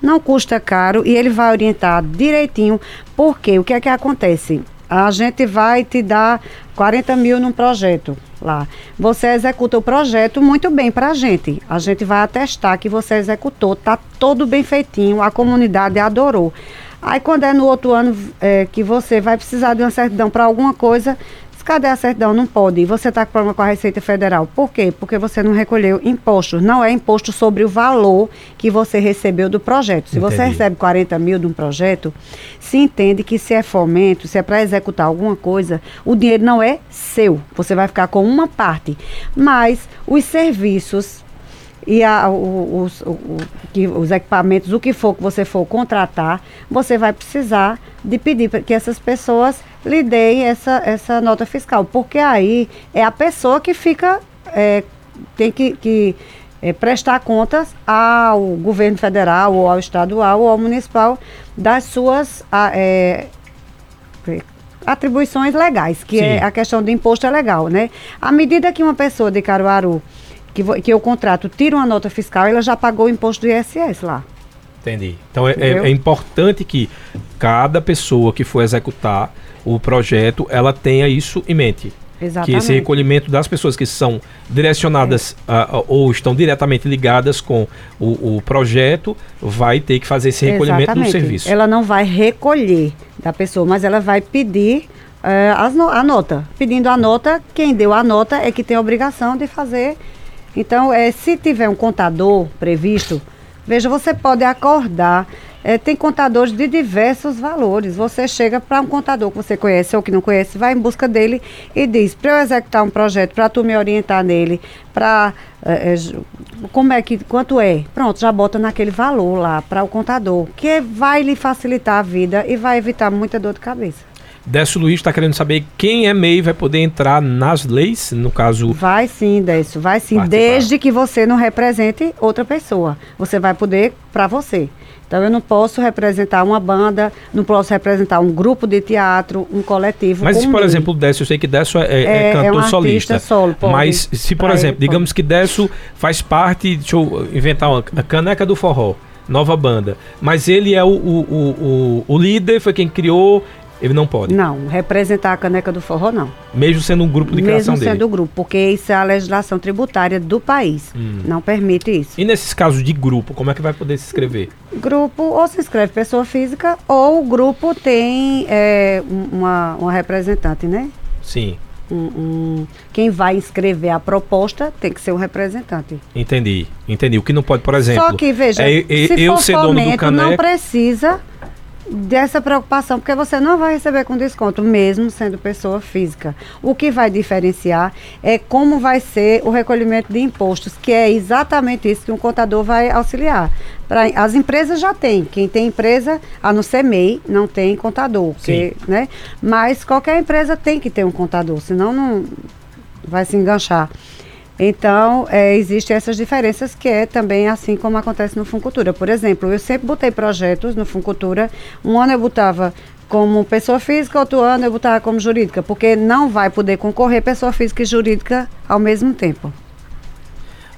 Não custa caro e ele vai orientar direitinho, porque o que é que acontece? A gente vai te dar 40 mil num projeto lá. Você executa o projeto muito bem para a gente. A gente vai atestar que você executou, tá todo bem feitinho, a comunidade adorou. Aí quando é no outro ano é, que você vai precisar de uma certidão para alguma coisa, Cadê a certidão? Não pode. Você está com problema com a Receita Federal. Por quê? Porque você não recolheu imposto. Não é imposto sobre o valor que você recebeu do projeto. Se Entendi. você recebe 40 mil de um projeto, se entende que se é fomento, se é para executar alguma coisa, o dinheiro não é seu. Você vai ficar com uma parte. Mas os serviços e a, os, os equipamentos, o que for que você for contratar, você vai precisar de pedir que essas pessoas lhe deem essa, essa nota fiscal, porque aí é a pessoa que fica, é, tem que, que é, prestar contas ao governo federal, ou ao estadual, ou ao municipal, das suas a, é, atribuições legais, que é Sim. é a questão do imposto é legal, né? À medida que uma pessoa de Caruaru que, que eu contrato tira uma nota fiscal, ela já pagou o imposto do ISS lá. Entendi. Então é, é, é, importante que cada pessoa que for executar o projeto, ela tenha isso em mente. Exatamente. Que esse recolhimento das pessoas que são direcionadas é. uh, ou estão diretamente ligadas com o, o, projeto vai ter que fazer esse recolhimento Exatamente. do serviço. Ela não vai recolher da pessoa, mas ela vai pedir uh, no, a nota. Pedindo a nota, quem deu a nota é que tem a obrigação de fazer então, é, se tiver um contador previsto, veja, você pode acordar. É, tem contadores de diversos valores. Você chega para um contador que você conhece ou que não conhece, vai em busca dele e diz: para eu executar um projeto, para tu me orientar nele, para é, é, como é que quanto é? Pronto, já bota naquele valor lá para o contador, que vai lhe facilitar a vida e vai evitar muita dor de cabeça. Décio Luiz está querendo saber quem é MEI vai poder entrar nas leis, no caso. Vai sim, Décio, vai sim, participar. desde que você não represente outra pessoa. Você vai poder para você. Então eu não posso representar uma banda, não posso representar um grupo de teatro, um coletivo. Mas se, por exemplo, Décio, eu sei que Décio é, é, é, é cantor é um solista. Solo, pode, mas se, por exemplo, ele, digamos que Décio faz parte, deixa eu inventar uma caneca do forró nova banda. Mas ele é o, o, o, o, líder, foi quem criou, ele não pode? Não, representar a caneca do forró não. Mesmo sendo um grupo de criação dele? Mesmo sendo um grupo, porque isso é a legislação tributária do país. Hum. Não permite isso. E nesses casos de grupo, como é que vai poder se inscrever? Grupo, ou se inscreve pessoa física, ou o grupo tem é, uma, uma representante, né? Sim. Um, um, quem vai inscrever a proposta tem que ser um representante. Entendi, entendi. O que não pode, por exemplo. Só que, veja, é, é, se eu for ser dono do caneca... não precisa dessa preocupação, porque você não vai receber com desconto, mesmo sendo pessoa física. O que vai diferenciar é como vai ser o recolhimento de impostos, que é exatamente isso que um contador vai auxiliar. Pra, as empresas já têm, quem tem empresa, a não ser MEI, não tem contador, porque, né? mas qualquer empresa tem que ter um contador, senão não vai se enganchar. Então, é, existem essas diferenças que é também assim como acontece no Funcultura. Por exemplo, eu sempre botei projetos no Funcultura. Um ano eu botava como pessoa física, outro ano eu botava como jurídica, porque não vai poder concorrer pessoa física e jurídica ao mesmo tempo.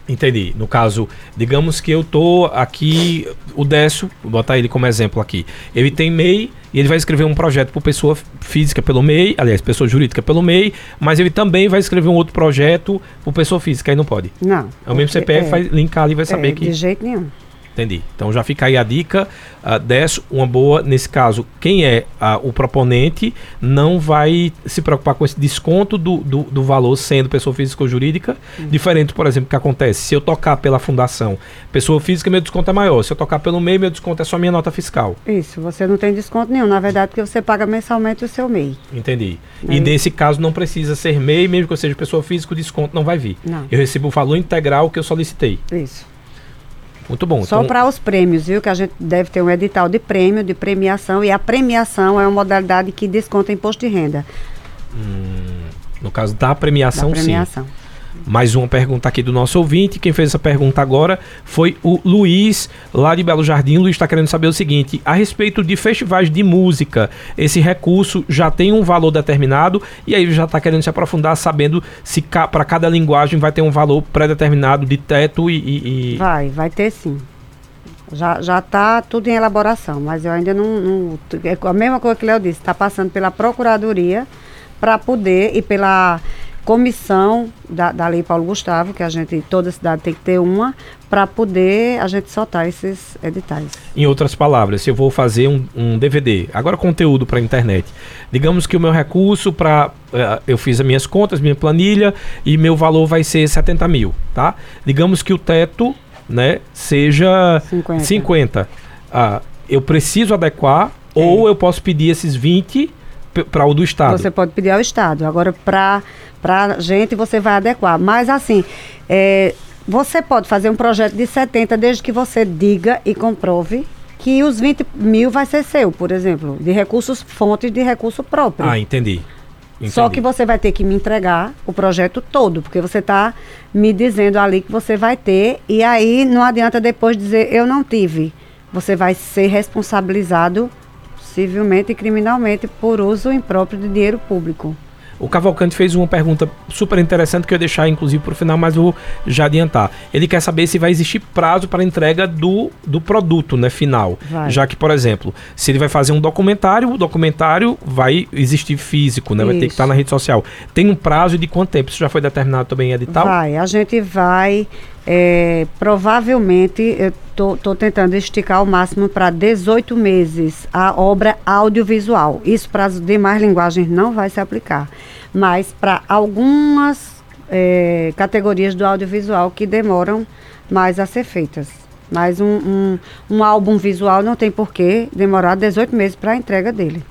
Entendi. No caso, digamos que eu tô aqui, o Décio, vou botar ele como exemplo aqui. Ele tem MEI e ele vai escrever um projeto por pessoa física pelo MEI, aliás, pessoa jurídica pelo MEI, mas ele também vai escrever um outro projeto por pessoa física, aí não pode. Não. É o mesmo CPF, é, vai linkar ali e vai saber é, que. De jeito nenhum. Entendi. Então já fica aí a dica. Uh, Dessa, uma boa, nesse caso, quem é uh, o proponente não vai se preocupar com esse desconto do, do, do valor sendo pessoa física ou jurídica. Uhum. Diferente, por exemplo, que acontece. Se eu tocar pela fundação, pessoa física, meu desconto é maior. Se eu tocar pelo MEI, meu desconto é só minha nota fiscal. Isso, você não tem desconto nenhum. Na verdade, porque você paga mensalmente o seu MEI. Entendi. É. E nesse caso não precisa ser MEI, mesmo que eu seja pessoa física, o desconto não vai vir. Não. Eu recebo o valor integral que eu solicitei. Isso. Muito bom. Só então... para os prêmios, viu? Que a gente deve ter um edital de prêmio, de premiação, e a premiação é uma modalidade que desconta imposto de renda. Hum, no caso da premiação, da premiação. sim. Mais uma pergunta aqui do nosso ouvinte. Quem fez essa pergunta agora foi o Luiz, lá de Belo Jardim. Luiz está querendo saber o seguinte: a respeito de festivais de música, esse recurso já tem um valor determinado e aí já está querendo se aprofundar, sabendo se ca para cada linguagem vai ter um valor pré-determinado de teto e, e, e, Vai, vai ter sim. Já, já está tudo em elaboração, mas eu ainda não, não. É a mesma coisa que o Léo disse, está passando pela Procuradoria para poder e pela comissão da, da Lei Paulo Gustavo, que a gente, toda cidade tem que ter uma, para poder a gente soltar esses editais. Em outras palavras, se eu vou fazer um, um DVD, agora conteúdo para a internet, digamos que o meu recurso para. Uh, eh, eu fiz as minhas contas, minha planilha, e meu valor vai ser 70 mil, tá? Digamos que o teto né, seja 50. 50. Uh, eu preciso adequar, é. ou eu posso pedir esses 20 para o do Estado. Você pode pedir ao Estado. Agora, para a gente, você vai adequar. Mas, assim, é, você pode fazer um projeto de 70 desde que você diga e comprove que os 20 mil vai ser seu, por exemplo, de recursos, fontes de recurso próprio. Ah, entendi. Entendi. Só que você vai ter que me entregar o projeto todo, porque você está me dizendo ali que você vai ter, e aí não adianta depois dizer eu não tive. Você vai ser responsabilizado civilmente e criminalmente por uso impróprio de dinheiro público. O Cavalcante fez uma pergunta super interessante que eu ia deixar, inclusive, para o final, mas vou já adiantar. Ele quer saber se vai existir prazo para entrega do, do produto né, final. Vai. Já que, por exemplo, se ele vai fazer um documentário, o documentário vai existir físico, né? Vai ter que estar na rede social. Tem um prazo de quanto tempo? Isso já foi determinado também em edital? Vai, a gente vai. É, provavelmente, eu estou tentando esticar ao máximo para 18 meses a obra audiovisual. Isso para as demais linguagens não vai se aplicar, mas para algumas é, categorias do audiovisual que demoram mais a ser feitas. Mas um, um, um álbum visual não tem por que demorar 18 meses para a entrega dele.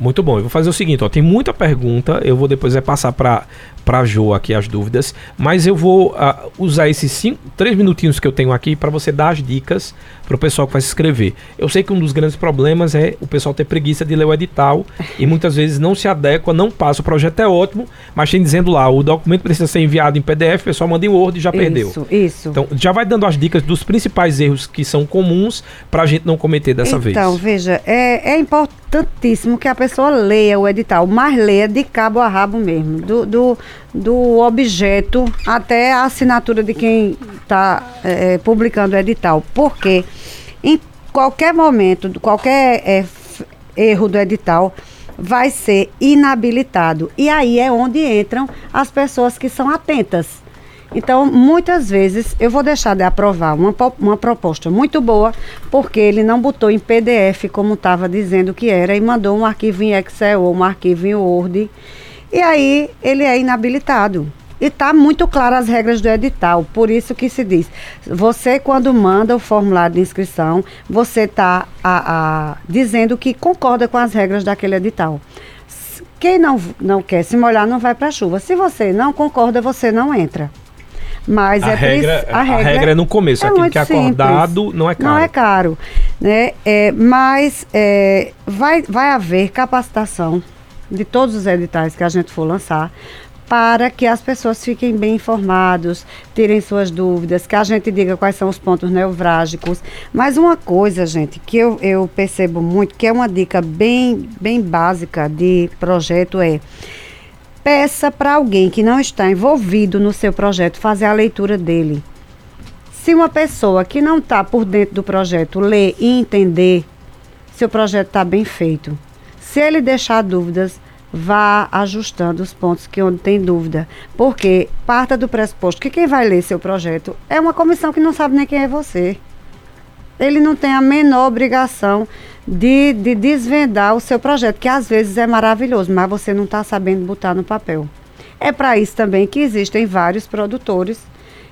Muito bom. Eu vou fazer o seguinte, ó, tem muita pergunta, eu vou depois é passar para para Jo aqui as dúvidas, mas eu vou uh, usar esses cinco, três minutinhos que eu tenho aqui para você dar as dicas para o pessoal que vai se inscrever. Eu sei que um dos grandes problemas é o pessoal ter preguiça de ler o edital e muitas vezes não se adequa, não passa. O projeto é ótimo, mas tem dizendo lá, o documento precisa ser enviado em PDF, o pessoal manda em Word e já isso, perdeu. Isso, isso. Então, já vai dando as dicas dos principais erros que são comuns para a gente não cometer dessa então, vez. Então, veja, é, é importantíssimo que a pessoa leia o edital, mas leia de cabo a rabo mesmo, do, do do objeto até a assinatura de quem está é, publicando o edital. Porque em qualquer momento, qualquer é, erro do edital vai ser inabilitado. E aí é onde entram as pessoas que são atentas. Então, muitas vezes eu vou deixar de aprovar uma, uma proposta muito boa, porque ele não botou em PDF como estava dizendo que era e mandou um arquivo em Excel ou um arquivo em Word e aí ele é inabilitado. E está muito claro as regras do edital, por isso que se diz, você quando manda o formulário de inscrição, você está dizendo que concorda com as regras daquele edital. Quem não, não quer se molhar não vai para a chuva. Se você não concorda, você não entra. Mas a é regra, a, regra, a regra é no começo, é aquilo que é acordado simples. não é caro. Não é caro. Né? É, mas é, vai, vai haver capacitação de todos os editais que a gente for lançar para que as pessoas fiquem bem informados, tirem suas dúvidas, que a gente diga quais são os pontos nevrálgicos. Mas uma coisa, gente, que eu, eu percebo muito, que é uma dica bem, bem básica de projeto é peça para alguém que não está envolvido no seu projeto fazer a leitura dele. Se uma pessoa que não está por dentro do projeto ler e entender, seu projeto está bem feito. Se ele deixar dúvidas, vá ajustando os pontos que onde tem dúvida. Porque parta do pressuposto que quem vai ler seu projeto é uma comissão que não sabe nem quem é você. Ele não tem a menor obrigação de, de desvendar o seu projeto, que às vezes é maravilhoso, mas você não está sabendo botar no papel. É para isso também que existem vários produtores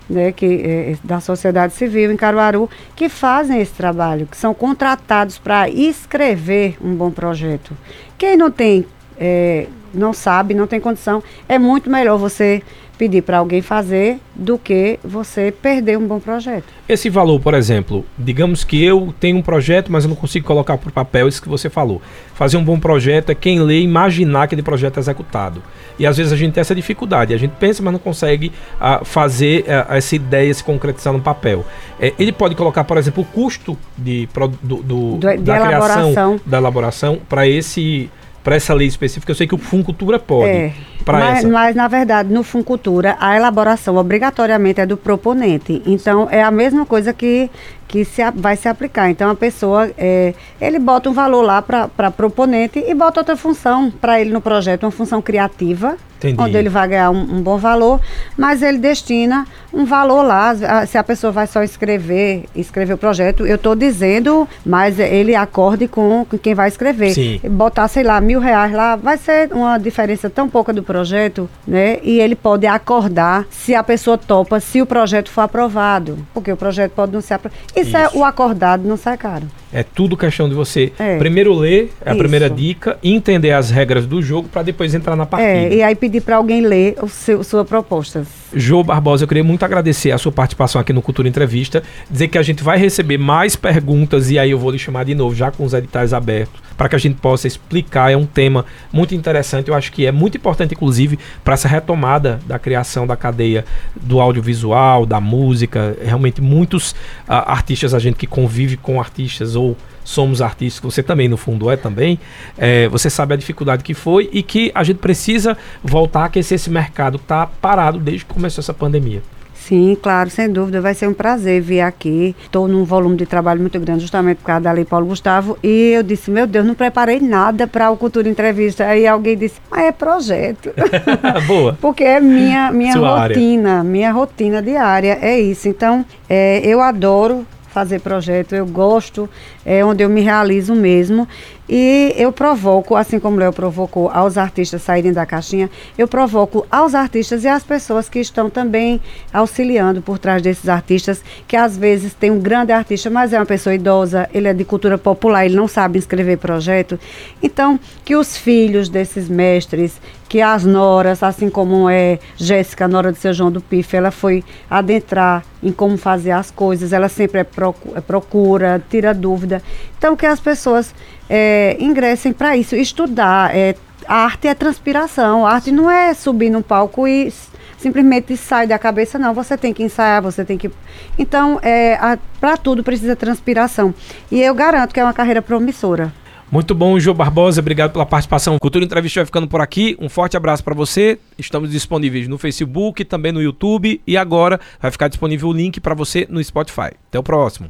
né, que, é, da sociedade civil em Caruaru que fazem esse trabalho, que são contratados para escrever um bom projeto. Quem não tem é, não sabe, não tem condição, é muito melhor você pedir para alguém fazer do que você perder um bom projeto. Esse valor, por exemplo, digamos que eu tenho um projeto, mas eu não consigo colocar por papel isso que você falou. Fazer um bom projeto é quem lê imaginar aquele projeto executado. E às vezes a gente tem essa dificuldade. A gente pensa, mas não consegue uh, fazer uh, essa ideia se concretizar no papel. É, ele pode colocar, por exemplo, o custo de, do, do, do da elaboração. criação, da elaboração para esse para essa lei específica, eu sei que o Funcultura pode. É, mas, mas, na verdade, no Funcultura, a elaboração obrigatoriamente é do proponente. Então, é a mesma coisa que, que se, vai se aplicar. Então, a pessoa, é, ele bota um valor lá para proponente e bota outra função para ele no projeto, uma função criativa, Entendi. onde ele vai ganhar um, um, bom valor, mas ele destina um valor lá. Se a pessoa vai só escrever, escrever o projeto, eu estou dizendo, mas ele acorde com, com quem vai escrever. Sim. Botar, sei lá, mil reais lá, vai ser uma diferença tão pouca do projeto, né? E ele pode acordar se a pessoa topa, se o projeto for aprovado. Porque o projeto pode não ser aprovado. Isso, Isso. é o acordado, não sai caro. É tudo questão de você é. primeiro ler, é a Isso. primeira dica, entender as regras do jogo para depois entrar na partida. É, e aí pedir para alguém ler o seu, sua proposta. Jô Barbosa, eu queria muito agradecer a sua participação aqui no Cultura Entrevista, dizer que a gente vai receber mais perguntas e aí eu vou lhe chamar de novo, já com os editais abertos, para que a gente possa explicar. É um tema muito interessante, eu acho que é muito importante, inclusive, para essa retomada da criação da cadeia do audiovisual, da música. Realmente, muitos uh, artistas, a gente que convive com artistas ou somos artistas, você também no fundo é também, é, você sabe a dificuldade que foi e que a gente precisa voltar a aquecer esse mercado que está parado desde que começou essa pandemia. Sim, claro, sem dúvida. Vai ser um prazer vir aqui. Estou num volume de trabalho muito grande, justamente por causa da Lei Paulo Gustavo. E eu disse, meu Deus, não preparei nada para o Cultura Entrevista. Aí alguém disse, mas é projeto. Boa. Porque é minha, minha rotina, área. minha rotina diária. É isso. Então, é, eu adoro fazer projeto, eu gosto, é onde eu me realizo mesmo. E eu provoco, assim como Léo provocou aos artistas saírem da caixinha, eu provoco aos artistas e às pessoas que estão também auxiliando por trás desses artistas, que às vezes tem um grande artista, mas é uma pessoa idosa, ele é de cultura popular, ele não sabe escrever projeto. Então, que os filhos desses mestres, que as noras, assim como é Jéssica, nora do seu João do Pife, ela foi adentrar em como fazer as coisas, ela sempre é, é procura, tira dúvida. Então, que as pessoas é, ingressem para isso, estudar. É, a arte é transpiração, a arte não é subir num palco e simplesmente sai da cabeça, não. Você tem que ensaiar, você tem que. Então, é, para tudo precisa transpiração. E eu garanto que é uma carreira promissora. Muito bom, João Barbosa. Obrigado pela participação. Cultura Entrevista vai ficando por aqui. Um forte abraço para você. Estamos disponíveis no Facebook, também no YouTube e agora vai ficar disponível o link para você no Spotify. Até o próximo.